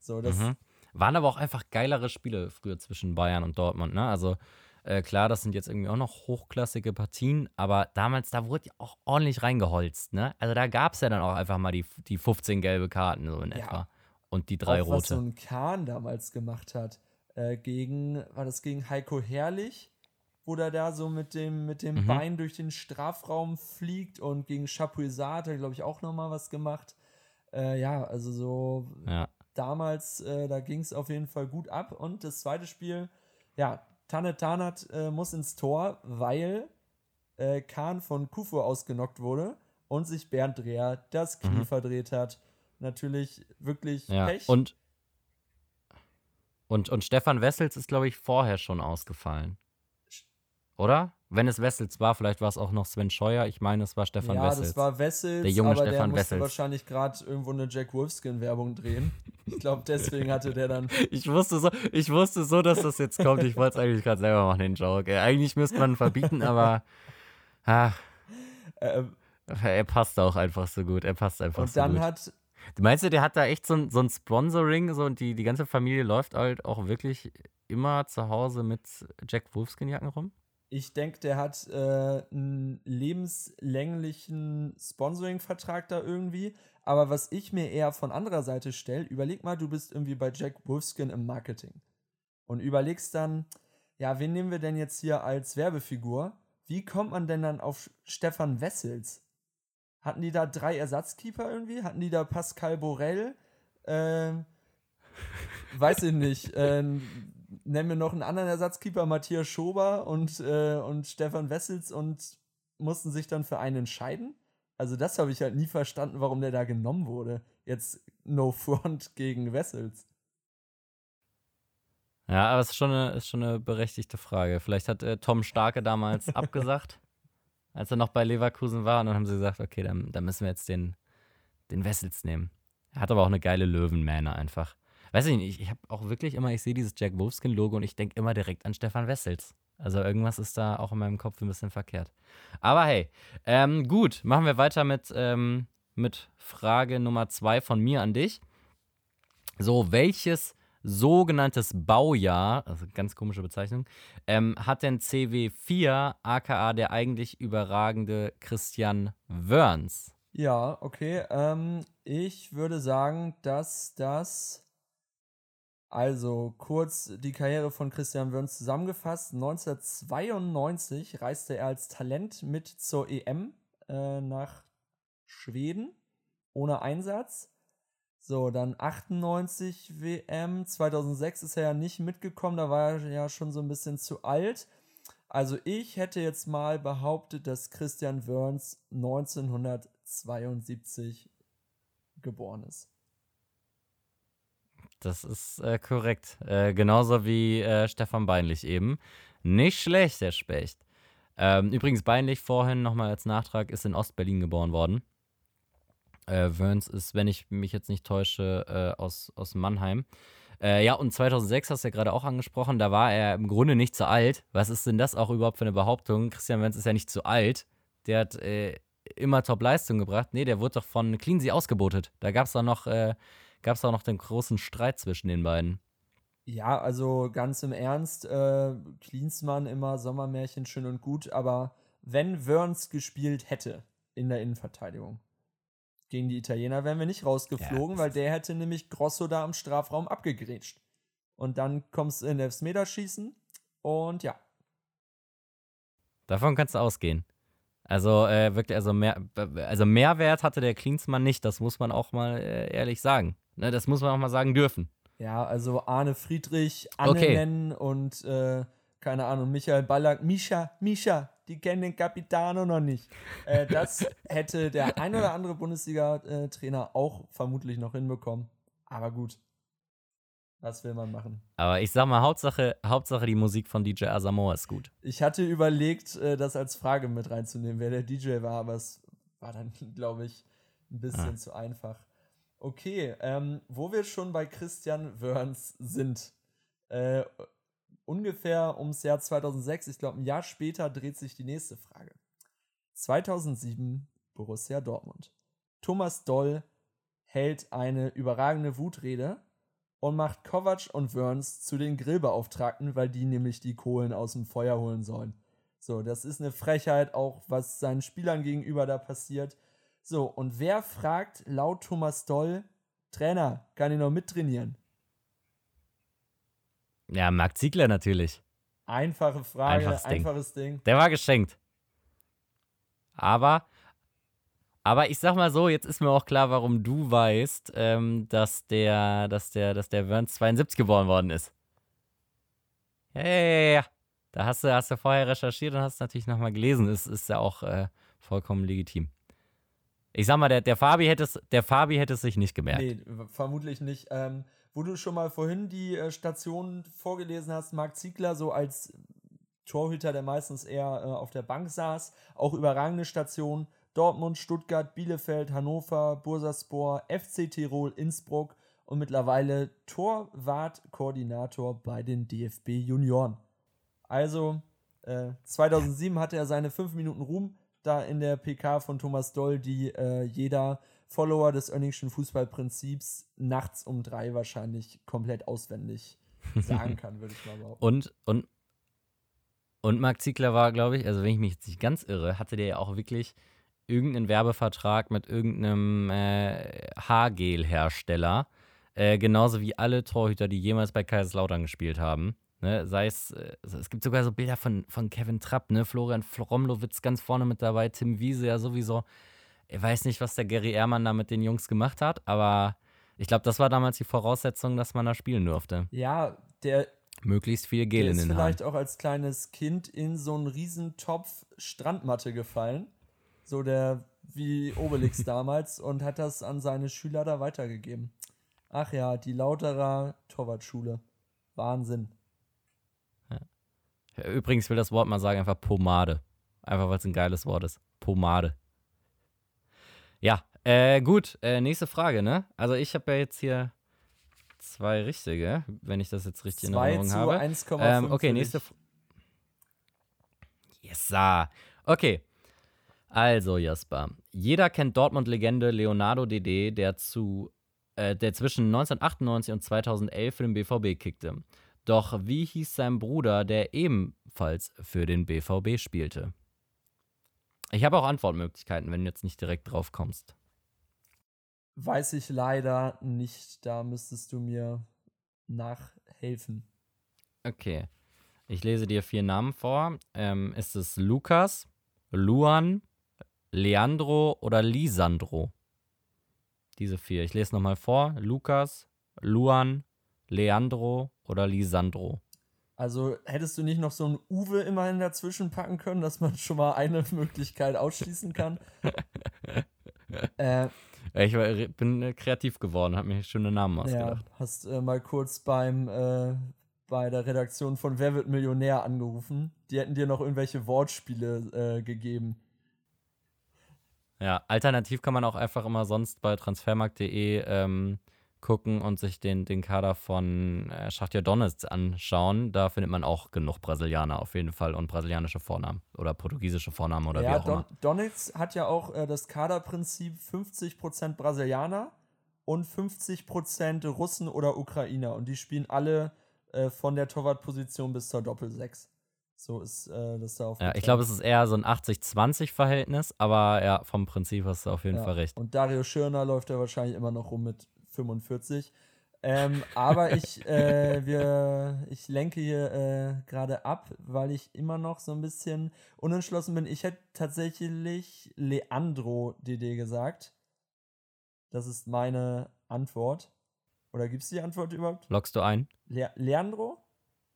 So, das mhm. Waren aber auch einfach geilere Spiele früher zwischen Bayern und Dortmund, ne? Also äh, klar, das sind jetzt irgendwie auch noch hochklassige Partien, aber damals, da wurde ja auch ordentlich reingeholzt, ne? Also da gab es ja dann auch einfach mal die, die 15 gelbe Karten so in ja. etwa. Und die drei auch, rote. Was so ein Kahn damals gemacht hat, äh, gegen, war das gegen Heiko Herrlich? wo der da so mit dem, mit dem mhm. Bein durch den Strafraum fliegt und gegen Chapuisat hat er, glaube ich, auch nochmal was gemacht. Äh, ja, also so ja. damals, äh, da ging es auf jeden Fall gut ab. Und das zweite Spiel, ja, Tanne Tanat äh, muss ins Tor, weil äh, Kahn von Kufu ausgenockt wurde und sich Bernd Dreher das Knie mhm. verdreht hat. Natürlich wirklich ja. Pech. Und, und, und Stefan Wessels ist, glaube ich, vorher schon ausgefallen. Oder? Wenn es Wessels war, vielleicht war es auch noch Sven Scheuer. Ich meine, es war Stefan ja, Wessels. Ja, das war Wessels, der junge aber Stefan der musste Wessels. wahrscheinlich gerade irgendwo eine Jack Wolfskin-Werbung drehen. Ich glaube, deswegen hatte der dann. ich, wusste so, ich wusste so, dass das jetzt kommt. Ich wollte es eigentlich gerade selber machen, den Joke. Eigentlich müsste man ihn verbieten, aber. Ah, ähm, er passt auch einfach so gut. Er passt einfach so gut. Und dann hat Meinst du, der hat da echt so ein, so ein Sponsoring so, und die, die ganze Familie läuft halt auch wirklich immer zu Hause mit Jack Wolfskin-Jacken rum? Ich denke, der hat äh, einen lebenslänglichen Sponsoring-Vertrag da irgendwie. Aber was ich mir eher von anderer Seite stelle, überleg mal, du bist irgendwie bei Jack Wolfskin im Marketing. Und überlegst dann, ja, wen nehmen wir denn jetzt hier als Werbefigur? Wie kommt man denn dann auf Stefan Wessels? Hatten die da drei Ersatzkeeper irgendwie? Hatten die da Pascal Borel? Ähm, weiß ich nicht. Ähm, nennen wir noch einen anderen Ersatzkeeper, Matthias Schober und, äh, und Stefan Wessels und mussten sich dann für einen entscheiden? Also das habe ich halt nie verstanden, warum der da genommen wurde. Jetzt No Front gegen Wessels. Ja, aber es ist schon eine, ist schon eine berechtigte Frage. Vielleicht hat äh, Tom Starke damals abgesagt als er noch bei Leverkusen war. Und dann haben sie gesagt, okay, dann, dann müssen wir jetzt den, den Wessels nehmen. Er hat aber auch eine geile Löwenmähne einfach. Weiß ich nicht, ich, ich habe auch wirklich immer, ich sehe dieses Jack Wolfskin-Logo und ich denke immer direkt an Stefan Wessels. Also irgendwas ist da auch in meinem Kopf ein bisschen verkehrt. Aber hey, ähm, gut, machen wir weiter mit, ähm, mit Frage Nummer zwei von mir an dich. So, welches sogenanntes Baujahr, also ganz komische Bezeichnung, ähm, hat denn CW4, aka der eigentlich überragende Christian Wörns? Ja, okay. Ähm, ich würde sagen, dass das, also kurz die Karriere von Christian Wörns zusammengefasst, 1992 reiste er als Talent mit zur EM äh, nach Schweden ohne Einsatz. So, dann 98 WM, 2006 ist er ja nicht mitgekommen, da war er ja schon so ein bisschen zu alt. Also ich hätte jetzt mal behauptet, dass Christian Wörns 1972 geboren ist. Das ist äh, korrekt. Äh, genauso wie äh, Stefan Beinlich eben. Nicht schlecht, der Specht. Ähm, übrigens, Beinlich vorhin nochmal als Nachtrag ist in Ostberlin geboren worden. Äh, Verns ist, wenn ich mich jetzt nicht täusche, äh, aus, aus Mannheim. Äh, ja, und 2006 hast du ja gerade auch angesprochen, da war er im Grunde nicht zu alt. Was ist denn das auch überhaupt für eine Behauptung? Christian Wentz ist ja nicht zu alt. Der hat äh, immer Top-Leistung gebracht. Nee, der wurde doch von Cleansey ausgebotet. Da gab es doch noch, äh, gab's auch noch den großen Streit zwischen den beiden. Ja, also ganz im Ernst, äh, Klinsmann immer Sommermärchen schön und gut, aber wenn Wörns gespielt hätte in der Innenverteidigung, gegen die Italiener wären wir nicht rausgeflogen, ja. weil der hätte nämlich Grosso da am Strafraum abgegrätscht. Und dann kommst du in Elfmeterschießen und ja. Davon kannst du ausgehen. Also äh, wirklich, also, mehr, also Mehrwert hatte der Klinsmann nicht, das muss man auch mal äh, ehrlich sagen. Ne, das muss man auch mal sagen dürfen. Ja, also Arne Friedrich, Anne okay. nennen und äh, keine Ahnung, Michael Ballack, Mischa, Mischa, die kennen den Capitano noch nicht. Äh, das hätte der ein oder andere Bundesliga-Trainer auch vermutlich noch hinbekommen. Aber gut. Was will man machen? Aber ich sag mal, Hauptsache, Hauptsache die Musik von DJ Asamoah ist gut. Ich hatte überlegt, äh, das als Frage mit reinzunehmen, wer der DJ war, aber es war dann, glaube ich, ein bisschen ah. zu einfach. Okay, ähm, wo wir schon bei Christian Wörns sind. Äh, ungefähr ums Jahr 2006, ich glaube ein Jahr später, dreht sich die nächste Frage. 2007 Borussia Dortmund. Thomas Doll hält eine überragende Wutrede und macht Kovac und Wörns zu den Grillbeauftragten, weil die nämlich die Kohlen aus dem Feuer holen sollen. So, das ist eine Frechheit, auch was seinen Spielern gegenüber da passiert. So, und wer fragt laut Thomas Doll, Trainer, kann ich noch mittrainieren? Ja, Marc Ziegler natürlich. Einfache Frage, einfaches Ding. einfaches Ding. Der war geschenkt. Aber, aber ich sag mal so, jetzt ist mir auch klar, warum du weißt, ähm, dass der, dass der, dass der Wern 72 geboren worden ist. Ja, ja, ja, ja. Da hast du, hast du vorher recherchiert und hast natürlich nochmal gelesen. Ist, ist ja auch äh, vollkommen legitim. Ich sag mal, der, der, Fabi hätte es, der Fabi hätte es sich nicht gemerkt. Nee, vermutlich nicht. Ähm, wo du schon mal vorhin die äh, Station vorgelesen hast, Marc Ziegler so als Torhüter, der meistens eher äh, auf der Bank saß, auch überragende Station. Dortmund, Stuttgart, Bielefeld, Hannover, Bursaspor, FC Tirol, Innsbruck und mittlerweile Torwartkoordinator bei den DFB Junioren. Also äh, 2007 hatte er seine 5 Minuten Ruhm da in der PK von Thomas Doll, die äh, jeder Follower des Önningschen Fußballprinzips nachts um drei wahrscheinlich komplett auswendig sagen kann, würde ich mal behaupten. Und, und, und Marc Ziegler war, glaube ich, also wenn ich mich jetzt nicht ganz irre, hatte der ja auch wirklich irgendeinen Werbevertrag mit irgendeinem äh, Haargel-Hersteller. Äh, genauso wie alle Torhüter, die jemals bei Kaiserslautern gespielt haben. Ne, sei es, äh, es gibt sogar so Bilder von, von Kevin Trapp, ne? Florian Fromlowitz ganz vorne mit dabei, Tim Wiese ja sowieso. Ich weiß nicht, was der Gary Ehrmann da mit den Jungs gemacht hat, aber ich glaube, das war damals die Voraussetzung, dass man da spielen durfte. Ja, der. Möglichst viel Gel in den Haaren. ist vielleicht auch als kleines Kind in so einen Riesentopf Strandmatte gefallen. So der wie Obelix damals und hat das an seine Schüler da weitergegeben. Ach ja, die Lauterer Torwartschule. Wahnsinn. Übrigens will das Wort mal sagen, einfach Pomade. Einfach weil es ein geiles Wort ist. Pomade. Ja, äh, gut. Äh, nächste Frage, ne? Also ich habe ja jetzt hier zwei richtige, wenn ich das jetzt richtig in Erinnerung habe. 1,5 ähm, okay, nächste. Frage. Yes, sir. Okay. Also, Jasper. Jeder kennt Dortmund-Legende Leonardo Dede, der zu äh, der zwischen 1998 und 2011 für den BVB kickte. Doch wie hieß sein Bruder, der ebenfalls für den BVB spielte? Ich habe auch Antwortmöglichkeiten, wenn du jetzt nicht direkt drauf kommst. Weiß ich leider nicht. Da müsstest du mir nachhelfen. Okay. Ich lese dir vier Namen vor. Ähm, ist es Lukas, Luan, Leandro oder Lisandro? Diese vier. Ich lese nochmal vor. Lukas, Luan, Leandro oder Lisandro. Also hättest du nicht noch so ein Uwe immerhin dazwischen packen können, dass man schon mal eine Möglichkeit ausschließen kann? äh, ich war, bin kreativ geworden, habe mir schöne Namen ausgedacht. Ja, hast äh, mal kurz beim äh, bei der Redaktion von Wer wird Millionär angerufen. Die hätten dir noch irgendwelche Wortspiele äh, gegeben. Ja, alternativ kann man auch einfach immer sonst bei transfermarkt.de ähm, gucken und sich den, den Kader von äh, Schachtja Donetsk anschauen. Da findet man auch genug Brasilianer auf jeden Fall und brasilianische Vornamen oder portugiesische Vornamen oder ja, wie auch Don immer. Donetsk hat ja auch äh, das Kaderprinzip 50% Brasilianer und 50% Russen oder Ukrainer und die spielen alle äh, von der Torwartposition bis zur Doppel-6. So ist äh, das da auf Ja, ich glaube, es ist eher so ein 80-20-Verhältnis, aber ja, vom Prinzip hast du auf jeden ja. Fall recht. Und Dario Schirner läuft ja wahrscheinlich immer noch rum mit 45. Ähm, aber ich, äh, wir, ich lenke hier äh, gerade ab, weil ich immer noch so ein bisschen unentschlossen bin. Ich hätte tatsächlich Leandro DD gesagt. Das ist meine Antwort. Oder gibt es die Antwort überhaupt? Lockst du ein? Le Leandro?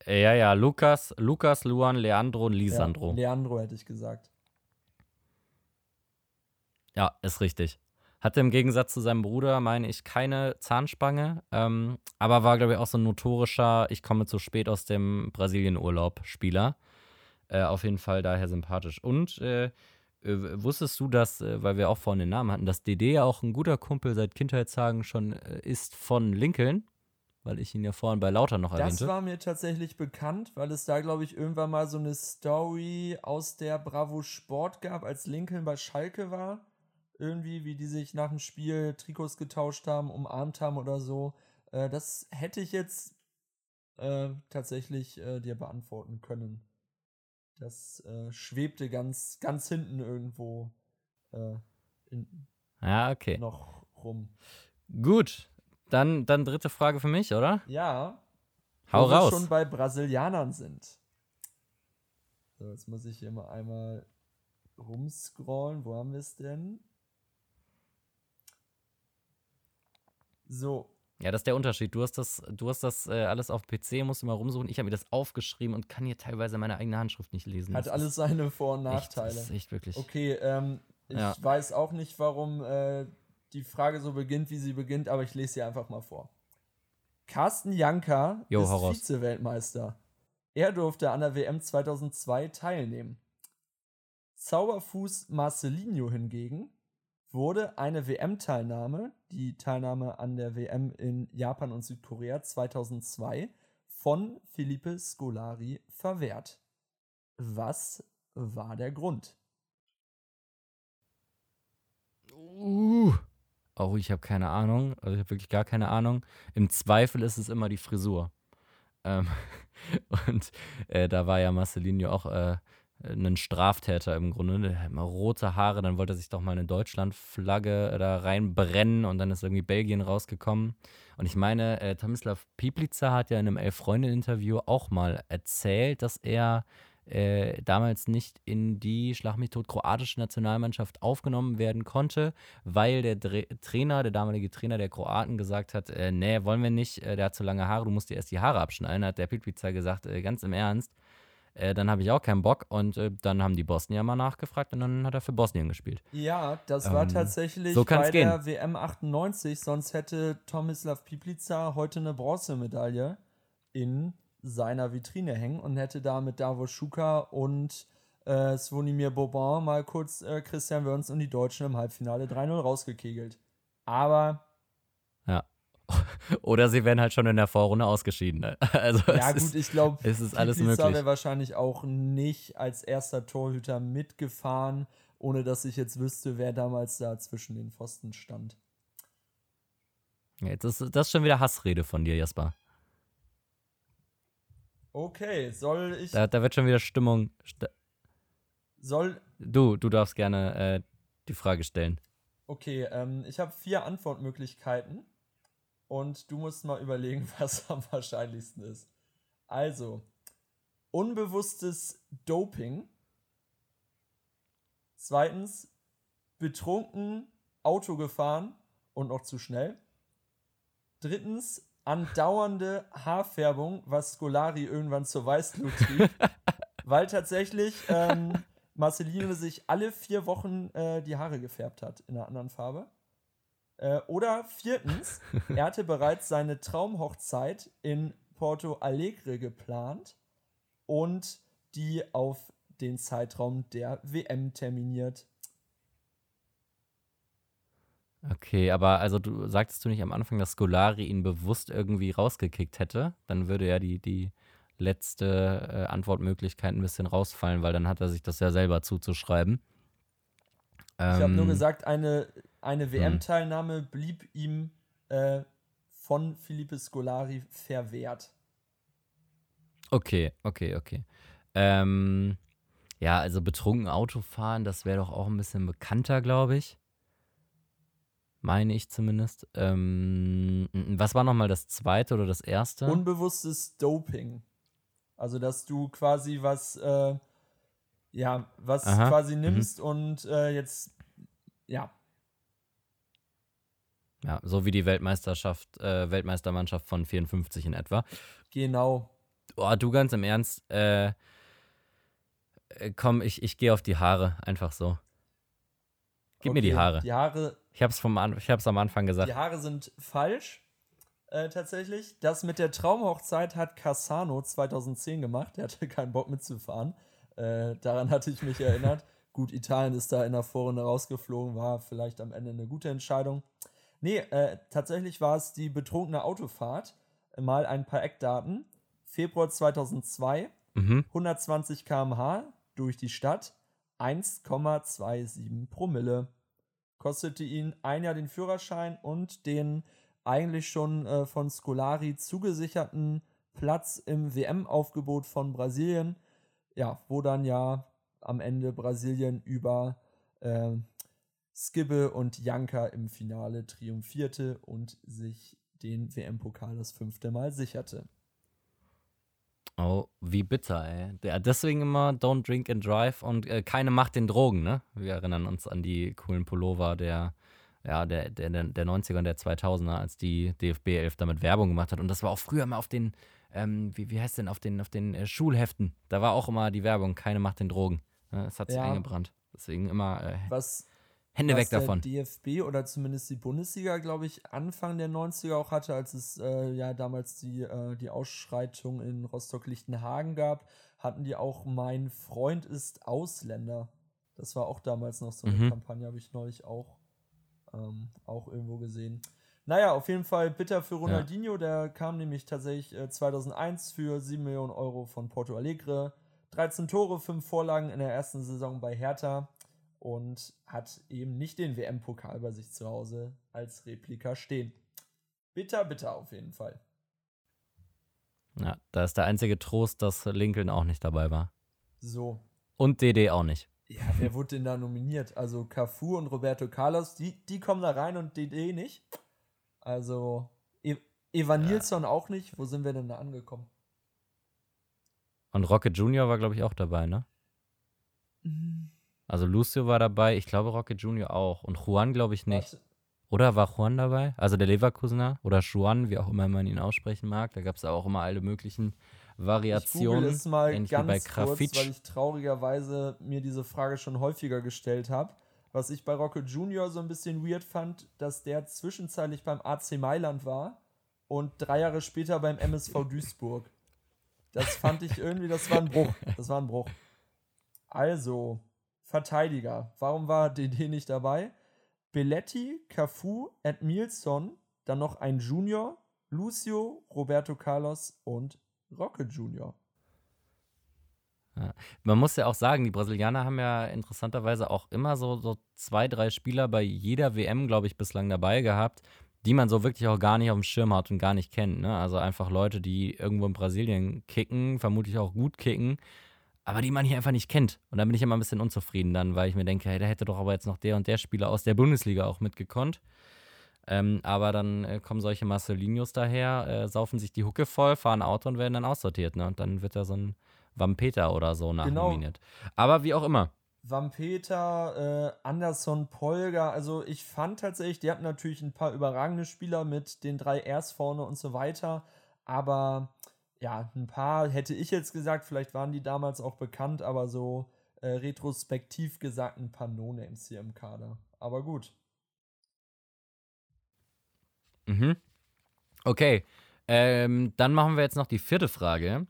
Ja, ja, Lukas, Lukas, Luan, Leandro und Lisandro. Ja, Leandro hätte ich gesagt. Ja, ist richtig. Hatte im Gegensatz zu seinem Bruder, meine ich, keine Zahnspange, ähm, aber war, glaube ich, auch so ein notorischer, ich komme zu spät aus dem Brasilien-Urlaub-Spieler. Äh, auf jeden Fall daher sympathisch. Und äh, äh, wusstest du, dass, äh, weil wir auch vorhin den Namen hatten, dass DD ja auch ein guter Kumpel seit Kindheitstagen schon äh, ist von Lincoln? Weil ich ihn ja vorhin bei Lauter noch erwähnte. Das war mir tatsächlich bekannt, weil es da, glaube ich, irgendwann mal so eine Story aus der Bravo Sport gab, als Lincoln bei Schalke war irgendwie, wie die sich nach dem Spiel Trikots getauscht haben, umarmt haben oder so. Äh, das hätte ich jetzt äh, tatsächlich äh, dir beantworten können. Das äh, schwebte ganz, ganz hinten irgendwo äh, in, ja, okay. noch rum. Gut, dann, dann dritte Frage für mich, oder? Ja. Hau wo raus. wir schon bei Brasilianern sind. So, jetzt muss ich hier mal einmal rumscrollen. Wo haben wir es denn? So, Ja, das ist der Unterschied. Du hast das, du hast das äh, alles auf PC, musst du mal rumsuchen. Ich habe mir das aufgeschrieben und kann hier teilweise meine eigene Handschrift nicht lesen. Hat das alles seine Vor- und Nachteile. Echt, das ist echt wirklich. Okay, ähm, ich Ja. weiß auch nicht, warum äh, die Frage so beginnt, wie sie beginnt, aber ich lese sie einfach mal vor. Carsten Janka Jo, ist. Vize-Weltmeister. Er durfte an der WM 2002 teilnehmen. Zauberfuß Marcelinho hingegen wurde eine WM-Teilnahme, die Teilnahme an der WM in Japan und Südkorea 2002, von Felipe Scolari verwehrt. Was war der Grund? Uh. Oh, ich habe keine Ahnung. Also ich habe wirklich gar keine Ahnung. Im Zweifel ist es immer die Frisur. Ähm, und äh, da war ja Marcelinho auch äh, ein Straftäter im Grunde. Der hat immer rote Haare, dann wollte er sich doch mal eine Deutschlandflagge äh, da reinbrennen und dann ist irgendwie Belgien rausgekommen. Und ich meine, äh, Tomislav Piplica hat ja in einem Elf-Freunde-Interview auch mal erzählt, dass er äh, damals nicht in die Schlag mich tot kroatische Nationalmannschaft aufgenommen werden konnte, weil der Dre Trainer, der damalige Trainer der Kroaten gesagt hat, äh, nee, wollen wir nicht, äh, der hat zu lange Haare, du musst dir erst die Haare abschneiden, hat der Piplica gesagt, äh, ganz im Ernst, äh, dann habe ich auch keinen Bock und äh, dann haben die Bosnier mal nachgefragt und dann hat er für Bosnien gespielt. Ja, das war Ähm, tatsächlich so bei gehen. der WM 98, sonst hätte Tomislav Piplica heute eine Bronzemedaille in seiner Vitrine hängen und hätte da mit Davos Schuka und äh, Svonimir Boban mal kurz äh, Christian Wörns und die Deutschen im Halbfinale 3-0 rausgekegelt. Aber Oder sie werden halt schon in der Vorrunde ausgeschieden. Ne? Also ja es gut, ist, ich glaube, es ist alles Piplica möglich. wäre wahrscheinlich auch nicht als erster Torhüter mitgefahren, ohne dass ich jetzt wüsste, wer damals da zwischen den Pfosten stand. Jetzt ist das ist schon wieder Hassrede von dir, Jasper. Okay, soll ich Da, da wird schon wieder Stimmung. st- soll Du, du darfst gerne äh, die Frage stellen. Okay, ähm, ich habe vier Antwortmöglichkeiten und du musst mal überlegen, was am wahrscheinlichsten ist. Also, unbewusstes Doping. Zweitens, betrunken Auto gefahren und noch zu schnell. Drittens, andauernde Haarfärbung, was Scolari irgendwann zur Weißglut trieb. weil tatsächlich ähm, Marcelino sich alle vier Wochen äh, die Haare gefärbt hat in einer anderen Farbe. Äh, oder viertens, er hatte bereits seine Traumhochzeit in Porto Alegre geplant und die auf den Zeitraum der WM terminiert. Okay, aber also du sagtest du nicht am Anfang, dass Scolari ihn bewusst irgendwie rausgekickt hätte? Dann würde ja die, die letzte äh, Antwortmöglichkeit ein bisschen rausfallen, weil dann hat er sich das ja selber zuzuschreiben. Ich habe nur Ähm, gesagt, eine, eine WM-Teilnahme blieb ihm äh, von Felipe Scolari verwehrt. Okay, okay, okay. Ähm, ja, also betrunken Autofahren, das wäre doch auch ein bisschen bekannter, glaube ich. Meine ich zumindest. Ähm, was war nochmal das zweite oder das erste? Unbewusstes Doping. Also, dass du quasi was, äh, ja, was Aha, quasi mhm. nimmst und äh, jetzt, ja, ja, so wie die Weltmeisterschaft, äh, Weltmeistermannschaft von 54 in etwa. genau. Oh, du ganz im Ernst, äh, äh, komm, ich, ich gehe auf die Haare, einfach so. Gib mir die Okay, Haare. Die Haare, Ich hab's, vom An ich hab's am Anfang gesagt. die Haare sind falsch. Äh, tatsächlich. Das mit der Traumhochzeit hat Cassano 2010 gemacht. Der hatte keinen Bock mitzufahren. Äh, daran hatte ich mich erinnert. Gut, Italien ist da in der Vorrunde rausgeflogen, war vielleicht am Ende eine gute Entscheidung. Nee, äh, tatsächlich war es die betrunkene Autofahrt. Mal ein paar Eckdaten. Februar 2002, Mhm. 120 km/h durch die Stadt, 1,27 Promille. Kostete ihn ein Jahr den Führerschein und den eigentlich schon äh, von Scolari zugesicherten Platz im WM-Aufgebot von Brasilien. Ja, wo dann ja am Ende Brasilien über äh, Skibbe und Janka im Finale triumphierte und sich den WM-Pokal das fünfte Mal sicherte. Oh, wie bitter, ey. Ja, deswegen immer Don't Drink and Drive und äh, keine Macht den Drogen, ne? Wir erinnern uns an die coolen Pullover der ja, der, der, der 90er und der 2000er, als die DFB 11 damit Werbung gemacht hat. Und das war auch früher mal auf den, ähm, wie, wie heißt denn, auf den, auf den äh, Schulheften. Da war auch immer die Werbung, keine macht den Drogen. Es hat sich ja. eingebrannt. Deswegen immer äh, was, Hände weg davon. Der DFB oder zumindest die Bundesliga, glaube ich, Anfang der 90er auch hatte, als es äh, ja damals die, äh, die Ausschreitung in Rostock-Lichtenhagen gab, hatten die auch Mein Freund ist Ausländer. Das war auch damals noch so eine mhm. Kampagne, habe ich neulich auch, ähm, auch irgendwo gesehen. Naja, auf jeden Fall bitter für Ronaldinho. Ja. Der kam nämlich tatsächlich äh, 2001 für 7 Millionen Euro von Porto Alegre. 13 Tore, 5 Vorlagen in der ersten Saison bei Hertha und hat eben nicht den WM-Pokal bei sich zu Hause als Replika stehen. Bitter, bitter auf jeden Fall. Ja, da ist der einzige Trost, dass Lincoln auch nicht dabei war. So. Und DD auch nicht. Ja, wer wurde denn da nominiert? Also Cafu und Roberto Carlos, die, die kommen da rein und DD nicht. Also e Evan ja. Nilsson auch nicht. Wo sind wir denn da angekommen? Und Rocket Junior war, glaube ich, auch dabei, ne? Also Lucio war dabei, ich glaube Rocket Junior auch. Und Juan, glaube ich, nicht. Warte. Oder war Juan dabei? Also der Leverkusener oder Juan, wie auch immer man ihn aussprechen mag. Da gab es auch immer alle möglichen Variationen. Ich es mal ähnlich ganz bei kurz, weil ich traurigerweise mir diese Frage schon häufiger gestellt habe. Was ich bei Rocket Junior so ein bisschen weird fand, dass der zwischenzeitlich beim AC Mailand war und drei Jahre später beim MSV Duisburg. Das fand ich irgendwie, das war ein Bruch. Das war ein Bruch. Also, Verteidiger. Warum war DD nicht dabei? Belletti, Cafu, Edmilson, dann noch ein Junior, Lucio, Roberto Carlos und Rocket Junior. Man muss ja auch sagen, die Brasilianer haben ja interessanterweise auch immer so, so zwei, drei Spieler bei jeder WM, glaube ich, bislang dabei gehabt, die man so wirklich auch gar nicht auf dem Schirm hat und gar nicht kennt. Ne? Also einfach Leute, die irgendwo in Brasilien kicken, vermutlich auch gut kicken, aber die man hier einfach nicht kennt. Und da bin ich immer ein bisschen unzufrieden dann, weil ich mir denke, hey, da hätte doch aber jetzt noch der und der Spieler aus der Bundesliga auch mitgekonnt. Ähm, aber dann äh, kommen solche Marcelinos daher, äh, saufen sich die Hucke voll, fahren Auto und werden dann aussortiert. Ne? Und dann wird da so ein Wampeter oder so nachnominiert. Genau. Aber wie auch immer. Wampeter, äh, Anderson, Polga. Also ich fand tatsächlich, die hatten natürlich ein paar überragende Spieler mit den drei Rs vorne und so weiter. Aber ja, ein paar hätte ich jetzt gesagt, vielleicht waren die damals auch bekannt, aber so äh, retrospektiv gesagt ein paar No-Names hier im Kader. Aber gut. Mhm. Okay. Ähm, dann machen wir jetzt noch die vierte Frage.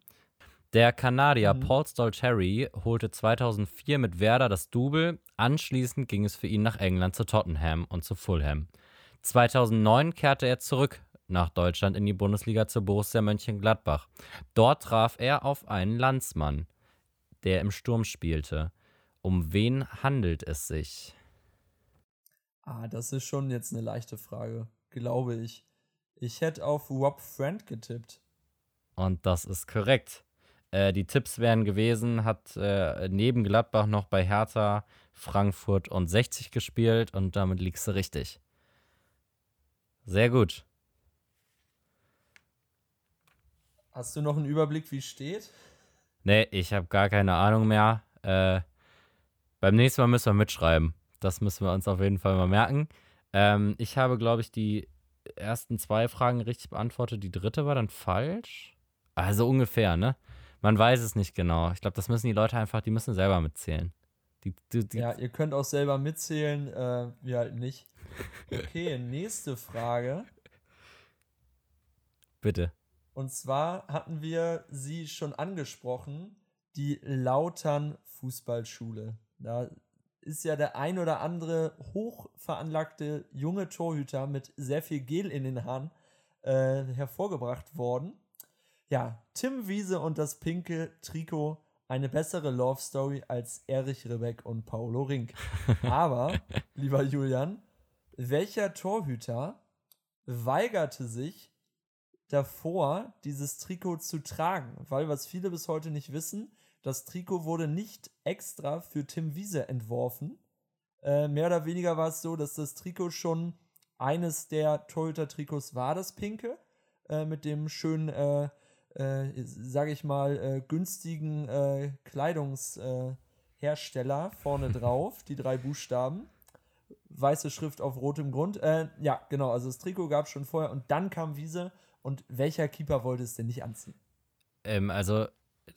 Der Kanadier mhm. Paul Stalteri holte 2004 mit Werder das Double. Anschließend ging es für ihn nach England zu Tottenham und zu Fulham. 2009 kehrte er zurück nach Deutschland in die Bundesliga zu Borussia Mönchengladbach. Dort traf er auf einen Landsmann, der im Sturm spielte. Um wen handelt es sich? Ah, das ist schon jetzt eine leichte Frage, glaube ich. Ich hätte auf Rob Friend getippt. Und das ist korrekt. Äh, die Tipps wären gewesen, hat äh, neben Gladbach noch bei Hertha, Frankfurt und 60 gespielt und damit liegst du richtig. Sehr gut. Hast du noch einen Überblick, wie es steht? Nee, ich habe gar keine Ahnung mehr. Äh, beim nächsten Mal müssen wir mitschreiben. Das müssen wir uns auf jeden Fall mal merken. Ähm, ich habe, glaube ich, die ersten zwei Fragen richtig beantwortet. Die dritte war dann falsch. Also ungefähr, ne? Man weiß es nicht genau. Ich glaube, das müssen die Leute einfach, die müssen selber mitzählen. Die, die, die ja, ihr könnt auch selber mitzählen, äh, wir halt nicht. Okay, nächste Frage. Bitte. Und zwar hatten wir sie schon angesprochen, die Lautern Fußballschule. Da ist ja der ein oder andere hochveranlagte junge Torhüter mit sehr viel Gel in den Haaren äh, hervorgebracht worden ja, Tim Wiese und das pinke Trikot eine bessere Love Story als Erich Rebeck und Paolo Rink. Aber, lieber Julian, welcher Torhüter weigerte sich davor, dieses Trikot zu tragen? Weil, was viele bis heute nicht wissen, das Trikot wurde nicht extra für Tim Wiese entworfen. Äh, mehr oder weniger war es so, dass das Trikot schon eines der Torhüter-Trikots war, das pinke, äh, mit dem schönen äh, äh, sage ich mal, äh, günstigen äh, Kleidungshersteller vorne drauf, die drei Buchstaben. weiße Schrift auf rotem Grund. Äh, ja, genau, also das Trikot gab es schon vorher und dann kam Wiese. Und welcher Keeper wollte es denn nicht anziehen? Ähm, also,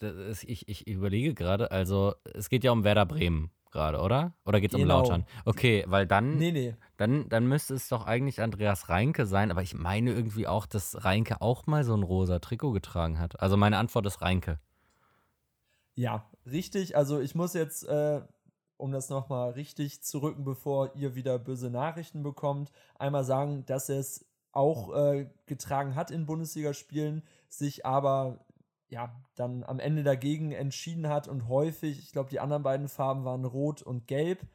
ist, ich, ich überlege gerade, also es geht ja um Werder Bremen gerade, oder? Oder geht es genau. um Lautern? Okay, weil dann, nee, nee. Dann, dann müsste es doch eigentlich Andreas Reinke sein, aber ich meine irgendwie auch, dass Reinke auch mal so ein rosa Trikot getragen hat. Also meine Antwort ist Reinke. Ja, richtig. Also ich muss jetzt, äh, um das nochmal richtig zu rücken, bevor ihr wieder böse Nachrichten bekommt, einmal sagen, dass es auch äh, getragen hat in Bundesligaspielen, sich aber ja, dann am Ende dagegen entschieden hat und häufig, ich glaube, die anderen beiden Farben waren rot und gelb.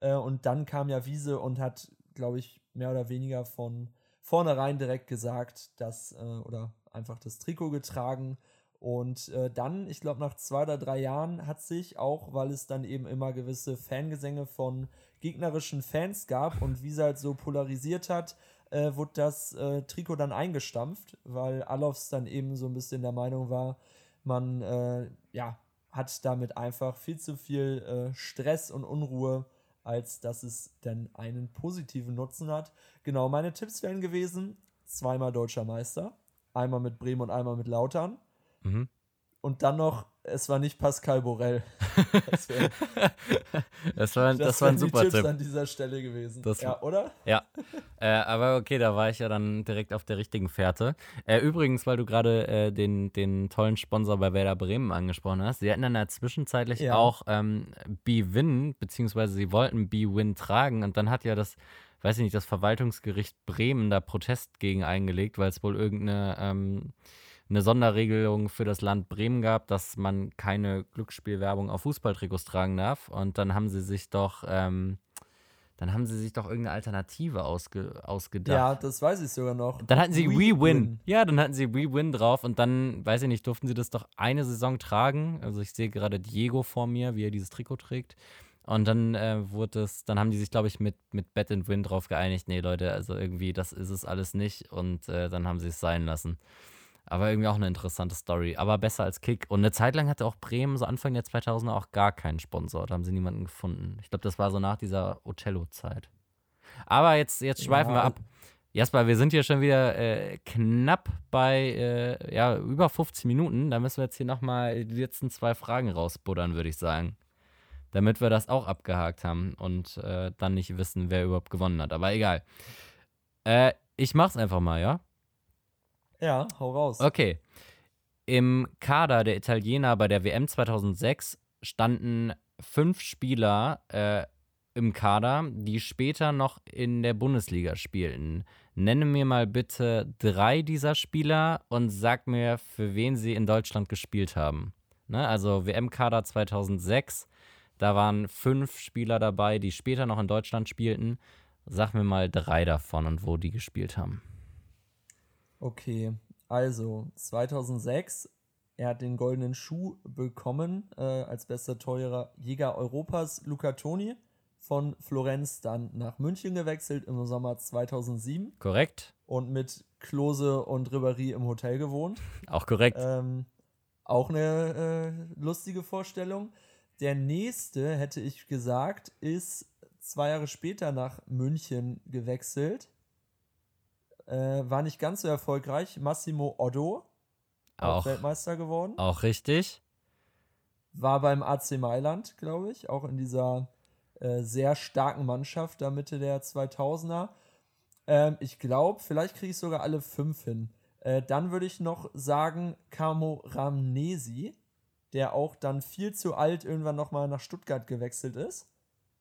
Äh, und dann kam ja Wiese und hat, glaube ich, mehr oder weniger von vornherein direkt gesagt, dass, äh, oder einfach das Trikot getragen. Und äh, dann, ich glaube, nach zwei oder drei Jahren hat sich auch, weil es dann eben immer gewisse Fangesänge von gegnerischen Fans gab und Wiese halt so polarisiert hat, äh, wurde das äh, Trikot dann eingestampft, weil Alofs dann eben so ein bisschen der Meinung war, man äh, ja, hat damit einfach viel zu viel äh, Stress und Unruhe, als dass es dann einen positiven Nutzen hat. Genau, meine Tipps wären gewesen: zweimal deutscher Meister, einmal mit Bremen und einmal mit Lautern. Mhm. Und dann noch es war nicht Pascal Borel. Das, wär, das war, das, das war ein super Tipps Tipp. an dieser Stelle gewesen. Das, ja, oder? Ja. Äh, aber okay, da war ich ja dann direkt auf der richtigen Fährte. Äh, übrigens, weil du gerade äh, den, den tollen Sponsor bei Werder Bremen angesprochen hast, sie hatten dann ja zwischenzeitlich ja. auch ähm, B-Win, beziehungsweise sie wollten B-Win tragen und dann hat ja das weiß ich nicht, das Verwaltungsgericht Bremen da Protest gegen eingelegt, weil es wohl irgendeine ähm, eine Sonderregelung für das Land Bremen gab, dass man keine Glücksspielwerbung auf Fußballtrikots tragen darf. Und dann haben sie sich doch, ähm, dann haben sie sich doch irgendeine Alternative ausge ausgedacht. Ja, das weiß ich sogar noch. Dann hatten sie We, We Win. Ja, dann hatten sie We Win drauf und dann, weiß ich nicht, durften sie das doch eine Saison tragen. Also ich sehe gerade Diego vor mir, wie er dieses Trikot trägt. Und dann äh, wurde es, dann haben die sich, glaube ich, mit, mit Bet and Win drauf geeinigt. Nee, Leute, also irgendwie, das ist es alles nicht. Und äh, dann haben sie es sein lassen. Aber irgendwie auch eine interessante Story. Aber besser als Kick. Und eine Zeit lang hatte auch Bremen, so Anfang der 2000er, auch gar keinen Sponsor. Da haben sie niemanden gefunden. Ich glaube, das war so nach dieser Otello-Zeit. Aber jetzt, jetzt schweifen ja. wir ab. Jasper, wir sind hier schon wieder äh, knapp bei äh, ja, über 50 Minuten. Da müssen wir jetzt hier nochmal die letzten zwei Fragen rausbuddern, würde ich sagen. Damit wir das auch abgehakt haben und äh, dann nicht wissen, wer überhaupt gewonnen hat. Aber egal. Äh, ich mach's einfach mal, ja? Ja, hau raus. Okay. Im Kader der Italiener bei der WM 2006 standen fünf Spieler äh, im Kader, die später noch in der Bundesliga spielten. Nenne mir mal bitte drei dieser Spieler und sag mir, für wen sie in Deutschland gespielt haben. Ne? Also WM-Kader 2006, da waren fünf Spieler dabei, die später noch in Deutschland spielten. Sag mir mal drei davon und wo die gespielt haben. Okay, also 2006, er hat den goldenen Schuh bekommen äh, als bester teurer Jäger Europas. Luca Toni von Florenz dann nach München gewechselt im Sommer 2007. Korrekt. Und mit Klose und Ribéry im Hotel gewohnt. Auch korrekt. Ähm, auch eine äh, lustige Vorstellung. Der nächste, hätte ich gesagt, ist zwei Jahre später nach München gewechselt äh, war nicht ganz so erfolgreich. Massimo Oddo, auch, auch Weltmeister geworden. Auch richtig. War beim AC Mailand, glaube ich, auch in dieser äh, sehr starken Mannschaft da Mitte der 2000er. Ähm, ich glaube, vielleicht kriege ich sogar alle fünf hin. Äh, dann würde ich noch sagen Camo Ramnesi, der auch dann viel zu alt irgendwann nochmal nach Stuttgart gewechselt ist.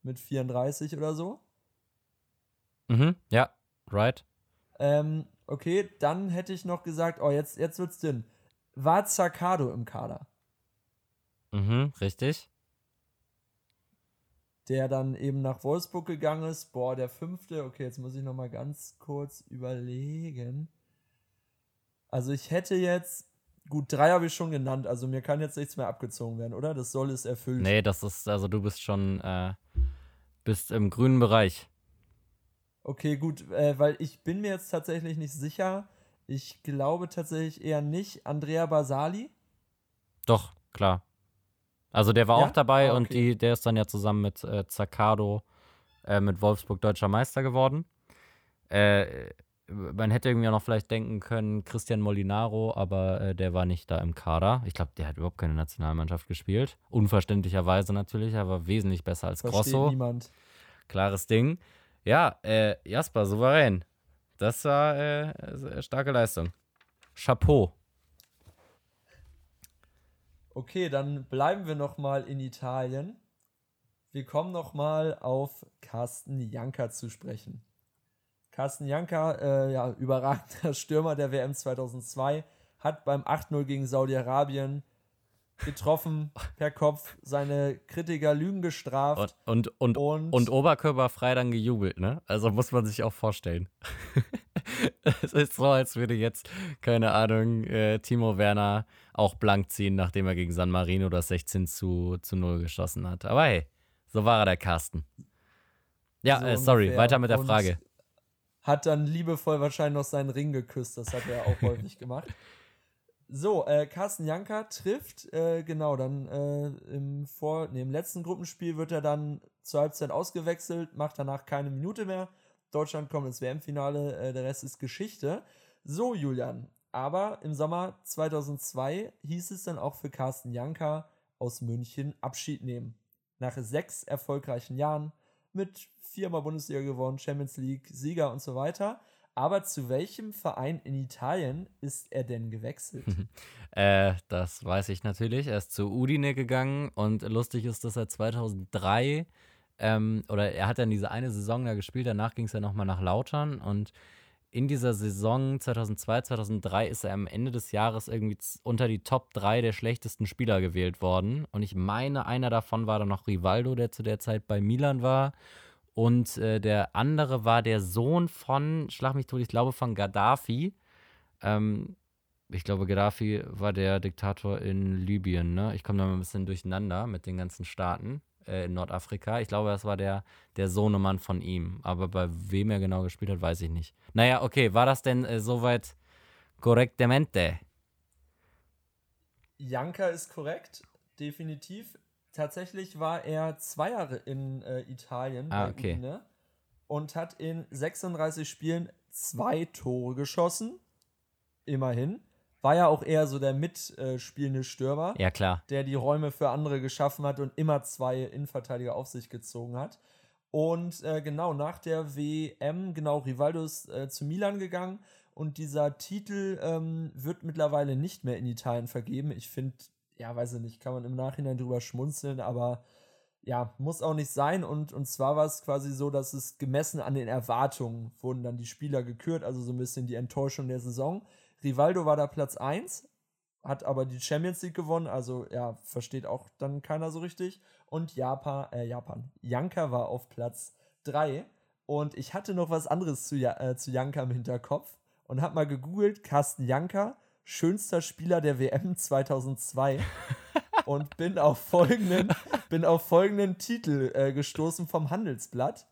Mit 34 oder so. Mhm, ja, right. Ähm, okay, dann hätte ich noch gesagt, oh, jetzt, jetzt wird's dünn. War Zaccardo im Kader? Mhm, richtig. Der dann eben nach Wolfsburg gegangen ist. Boah, der fünfte. Okay, jetzt muss ich noch mal ganz kurz überlegen. Also ich hätte jetzt Gut, drei habe ich schon genannt, also mir kann jetzt nichts mehr abgezogen werden, oder? Das soll es erfüllen. Nee, das ist, also du bist schon, äh, bist im grünen Bereich. Okay, gut, äh, weil ich bin mir jetzt tatsächlich nicht sicher. Ich glaube tatsächlich eher nicht. Andrea Basali? Doch, klar. Also der war ja? auch dabei ah, okay. und die, der ist dann ja zusammen mit äh, Zaccardo äh, mit Wolfsburg deutscher Meister geworden. Äh, man hätte irgendwie auch noch vielleicht denken können, Christian Molinaro, aber äh, der war nicht da im Kader. Ich glaube, der hat überhaupt keine Nationalmannschaft gespielt. Unverständlicherweise natürlich, aber wesentlich besser als Versteht Grosso. niemand. Klares Ding. Ja, äh, Jasper, souverän. Das war äh, starke Leistung. Chapeau. Okay, dann bleiben wir noch mal in Italien. Wir kommen noch mal auf Carsten Janka zu sprechen. Carsten Janka, äh, ja, überragender Stürmer der WM 2002, hat beim 8-0 gegen Saudi-Arabien getroffen per Kopf, seine Kritiker Lügen gestraft. Und, und, und, und, und oberkörperfrei dann gejubelt, ne? Also muss man sich auch vorstellen. es ist so, als würde jetzt, keine Ahnung, äh, Timo Werner auch blank ziehen, nachdem er gegen San Marino das 16 zu, zu 0 geschossen hat. Aber hey, so war er der Carsten. Ja, so äh, sorry, weiter mit der Frage hat dann liebevoll wahrscheinlich noch seinen Ring geküsst. Das hat er auch häufig gemacht. So, äh, Carsten Janka trifft, äh, genau, dann äh, im, Vor nee, im letzten Gruppenspiel wird er dann zur Halbzeit ausgewechselt, macht danach keine Minute mehr. Deutschland kommt ins WM-Finale, äh, der Rest ist Geschichte. So, Julian, aber im Sommer 2002 hieß es dann auch für Carsten Janka aus München Abschied nehmen. Nach sechs erfolgreichen Jahren mit viermal Bundesliga gewonnen, Champions League, Sieger und so weiter. Aber zu welchem Verein in Italien ist er denn gewechselt? äh, das weiß ich natürlich. Er ist zu Udine gegangen und lustig ist, dass er 2003 ähm, oder er hat dann diese eine Saison da gespielt. Danach ging es ja nochmal nach Lautern und in dieser Saison 2002, 2003 ist er am Ende des Jahres irgendwie unter die Top 3 der schlechtesten Spieler gewählt worden. Und ich meine, einer davon war dann noch Rivaldo, der zu der Zeit bei Milan war. Und äh, der andere war der Sohn von, schlag mich tot, ich glaube von Gaddafi. Ähm, ich glaube, Gaddafi war der Diktator in Libyen. Ne? Ich komme da mal ein bisschen durcheinander mit den ganzen Staaten äh, in Nordafrika. Ich glaube, das war der, der Sohnemann von ihm. Aber bei wem er genau gespielt hat, weiß ich nicht. Naja, okay, war das denn äh, soweit korrektamente? Janka ist korrekt, definitiv. Tatsächlich war er zwei Jahre in äh, Italien ah, okay. Udine und hat in 36 Spielen zwei Tore geschossen. Immerhin. War ja auch eher so der mitspielende Stürmer. Ja, klar. Der die Räume für andere geschaffen hat und immer zwei Innenverteidiger auf sich gezogen hat. Und äh, genau, nach der WM, genau, Rivaldo ist äh, zu Milan gegangen und dieser Titel ähm, wird mittlerweile nicht mehr in Italien vergeben. Ich finde, ja, weiß ich nicht, kann man im Nachhinein drüber schmunzeln, aber ja, muss auch nicht sein. Und, und zwar war es quasi so, dass es gemessen an den Erwartungen wurden dann die Spieler gekürt, also so ein bisschen die Enttäuschung der Saison. Rivaldo war da Platz 1, hat aber die Champions League gewonnen, also ja, versteht auch dann keiner so richtig. Und Japan, äh, Japan, Janka war auf Platz 3. Und ich hatte noch was anderes zu, äh, zu Janka im Hinterkopf und habe mal gegoogelt, Carsten Janka schönster Spieler der WM 2002 und bin auf folgenden, bin auf folgenden Titel äh, gestoßen vom Handelsblatt.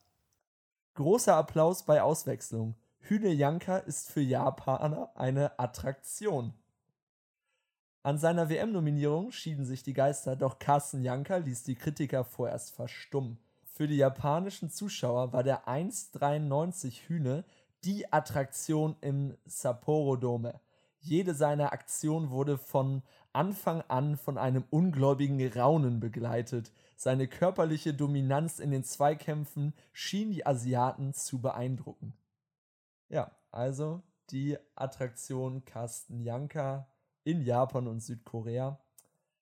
Großer Applaus bei Auswechslung. Hüne Janka ist für Japaner eine Attraktion. An seiner WM-Nominierung schieden sich die Geister, doch Carsten Janka ließ die Kritiker vorerst verstummen. Für die japanischen Zuschauer war der 1,93 Hühne die Attraktion im Sapporo Dome. Jede seiner Aktionen wurde von Anfang an von einem ungläubigen Raunen begleitet. Seine körperliche Dominanz in den Zweikämpfen schien die Asiaten zu beeindrucken. Ja, also die Attraktion Carsten Janka in Japan und Südkorea.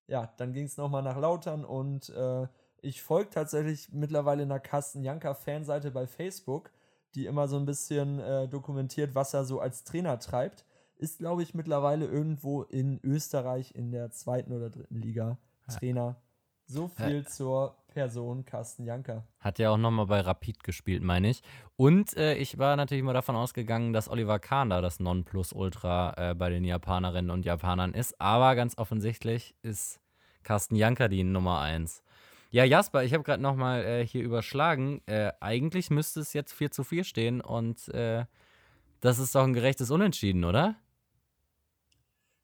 Ja, dann ging es nochmal nach Lautern und äh, ich folge tatsächlich mittlerweile einer Carsten Janka Fanseite bei Facebook, die immer so ein bisschen äh, dokumentiert, was er so als Trainer treibt ist, glaube ich, mittlerweile irgendwo in Österreich in der zweiten oder dritten Liga Trainer. So viel zur Person Carsten Janker. Hat ja auch nochmal bei Rapid gespielt, meine ich. Und äh, ich war natürlich mal davon ausgegangen, dass Oliver Kahn da das Nonplusultra äh, bei den Japanerinnen und Japanern ist. Aber ganz offensichtlich ist Carsten Janker die Nummer 1. Ja, Jasper, ich habe gerade nochmal äh, hier überschlagen. Äh, eigentlich müsste es jetzt 4 zu 4 stehen und äh, das ist doch ein gerechtes Unentschieden, oder?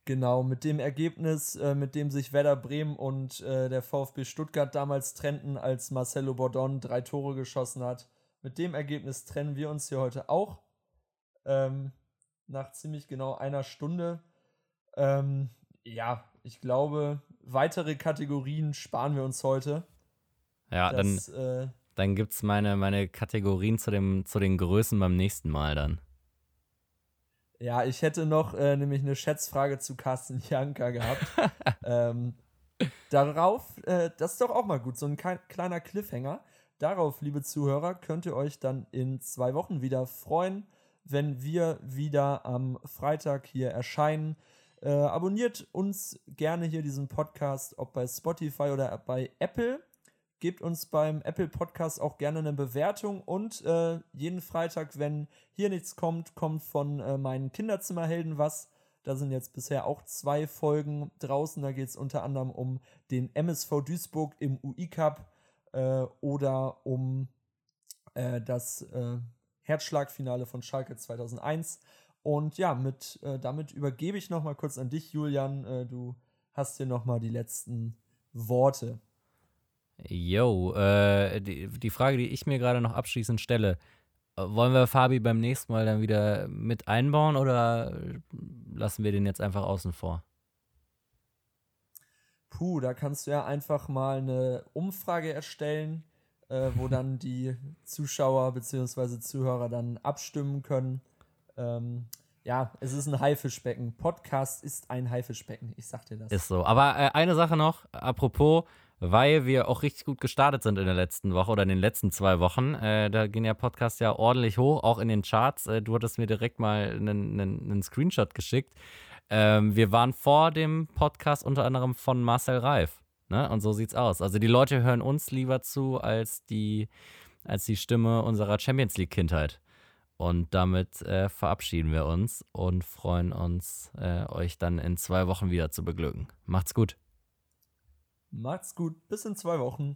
Genau, mit dem Ergebnis, äh, mit dem sich Werder Bremen und äh, der VfB Stuttgart damals trennten, als Marcelo Bordon drei Tore geschossen hat, mit dem Ergebnis trennen wir uns hier heute auch. Ähm, nach ziemlich genau einer Stunde. Ähm, ja, ich glaube, weitere Kategorien sparen wir uns heute. Ja, das, dann, äh, dann gibt es meine, meine Kategorien zu, dem, zu den Größen beim nächsten Mal dann. Ja, ich hätte noch äh, nämlich eine Schätzfrage zu Carsten Janka gehabt. ähm, darauf, äh, das ist doch auch mal gut, so ein kleiner Cliffhanger. Darauf, liebe Zuhörer, könnt ihr euch dann in zwei Wochen wieder freuen, wenn wir wieder am Freitag hier erscheinen. Äh, abonniert uns gerne hier diesen Podcast, ob bei Spotify oder bei Apple. Gebt uns beim Apple Podcast auch gerne eine Bewertung und äh, jeden Freitag, wenn hier nichts kommt, kommt von äh, meinen Kinderzimmerhelden was. Da sind jetzt bisher auch zwei Folgen draußen. Da geht es unter anderem um den MSV Duisburg im UI Cup äh, oder um äh, das äh, Herzschlagfinale von Schalke 2001. Und ja, mit, äh, damit übergebe ich nochmal kurz an dich, Julian. Du hast hier nochmal die letzten Worte. Jo, äh, die, die Frage, die ich mir gerade noch abschließend stelle, wollen wir Fabi beim nächsten Mal dann wieder mit einbauen oder lassen wir den jetzt einfach außen vor? Puh, da kannst du ja einfach mal eine Umfrage erstellen, äh, wo dann die Zuschauer bzw. Zuhörer dann abstimmen können. Ähm, ja, es ist ein Haifischbecken. Podcast ist ein Haifischbecken, ich sag dir das. Ist so. Aber äh, eine Sache noch, apropos, weil wir auch richtig gut gestartet sind in der letzten Woche oder in den letzten zwei Wochen. Äh, da ging der Podcast ja ordentlich hoch, auch in den Charts. Äh, du hattest mir direkt mal einen, einen, einen Screenshot geschickt. Ähm, wir waren vor dem Podcast unter anderem von Marcel Reif. Ne? Und so sieht's aus. Also die Leute hören uns lieber zu als die, als die Stimme unserer Champions League-Kindheit. Und damit äh, verabschieden wir uns und freuen uns, äh, euch dann in zwei Wochen wieder zu beglücken. Macht's gut. Macht's gut. Bis in zwei Wochen.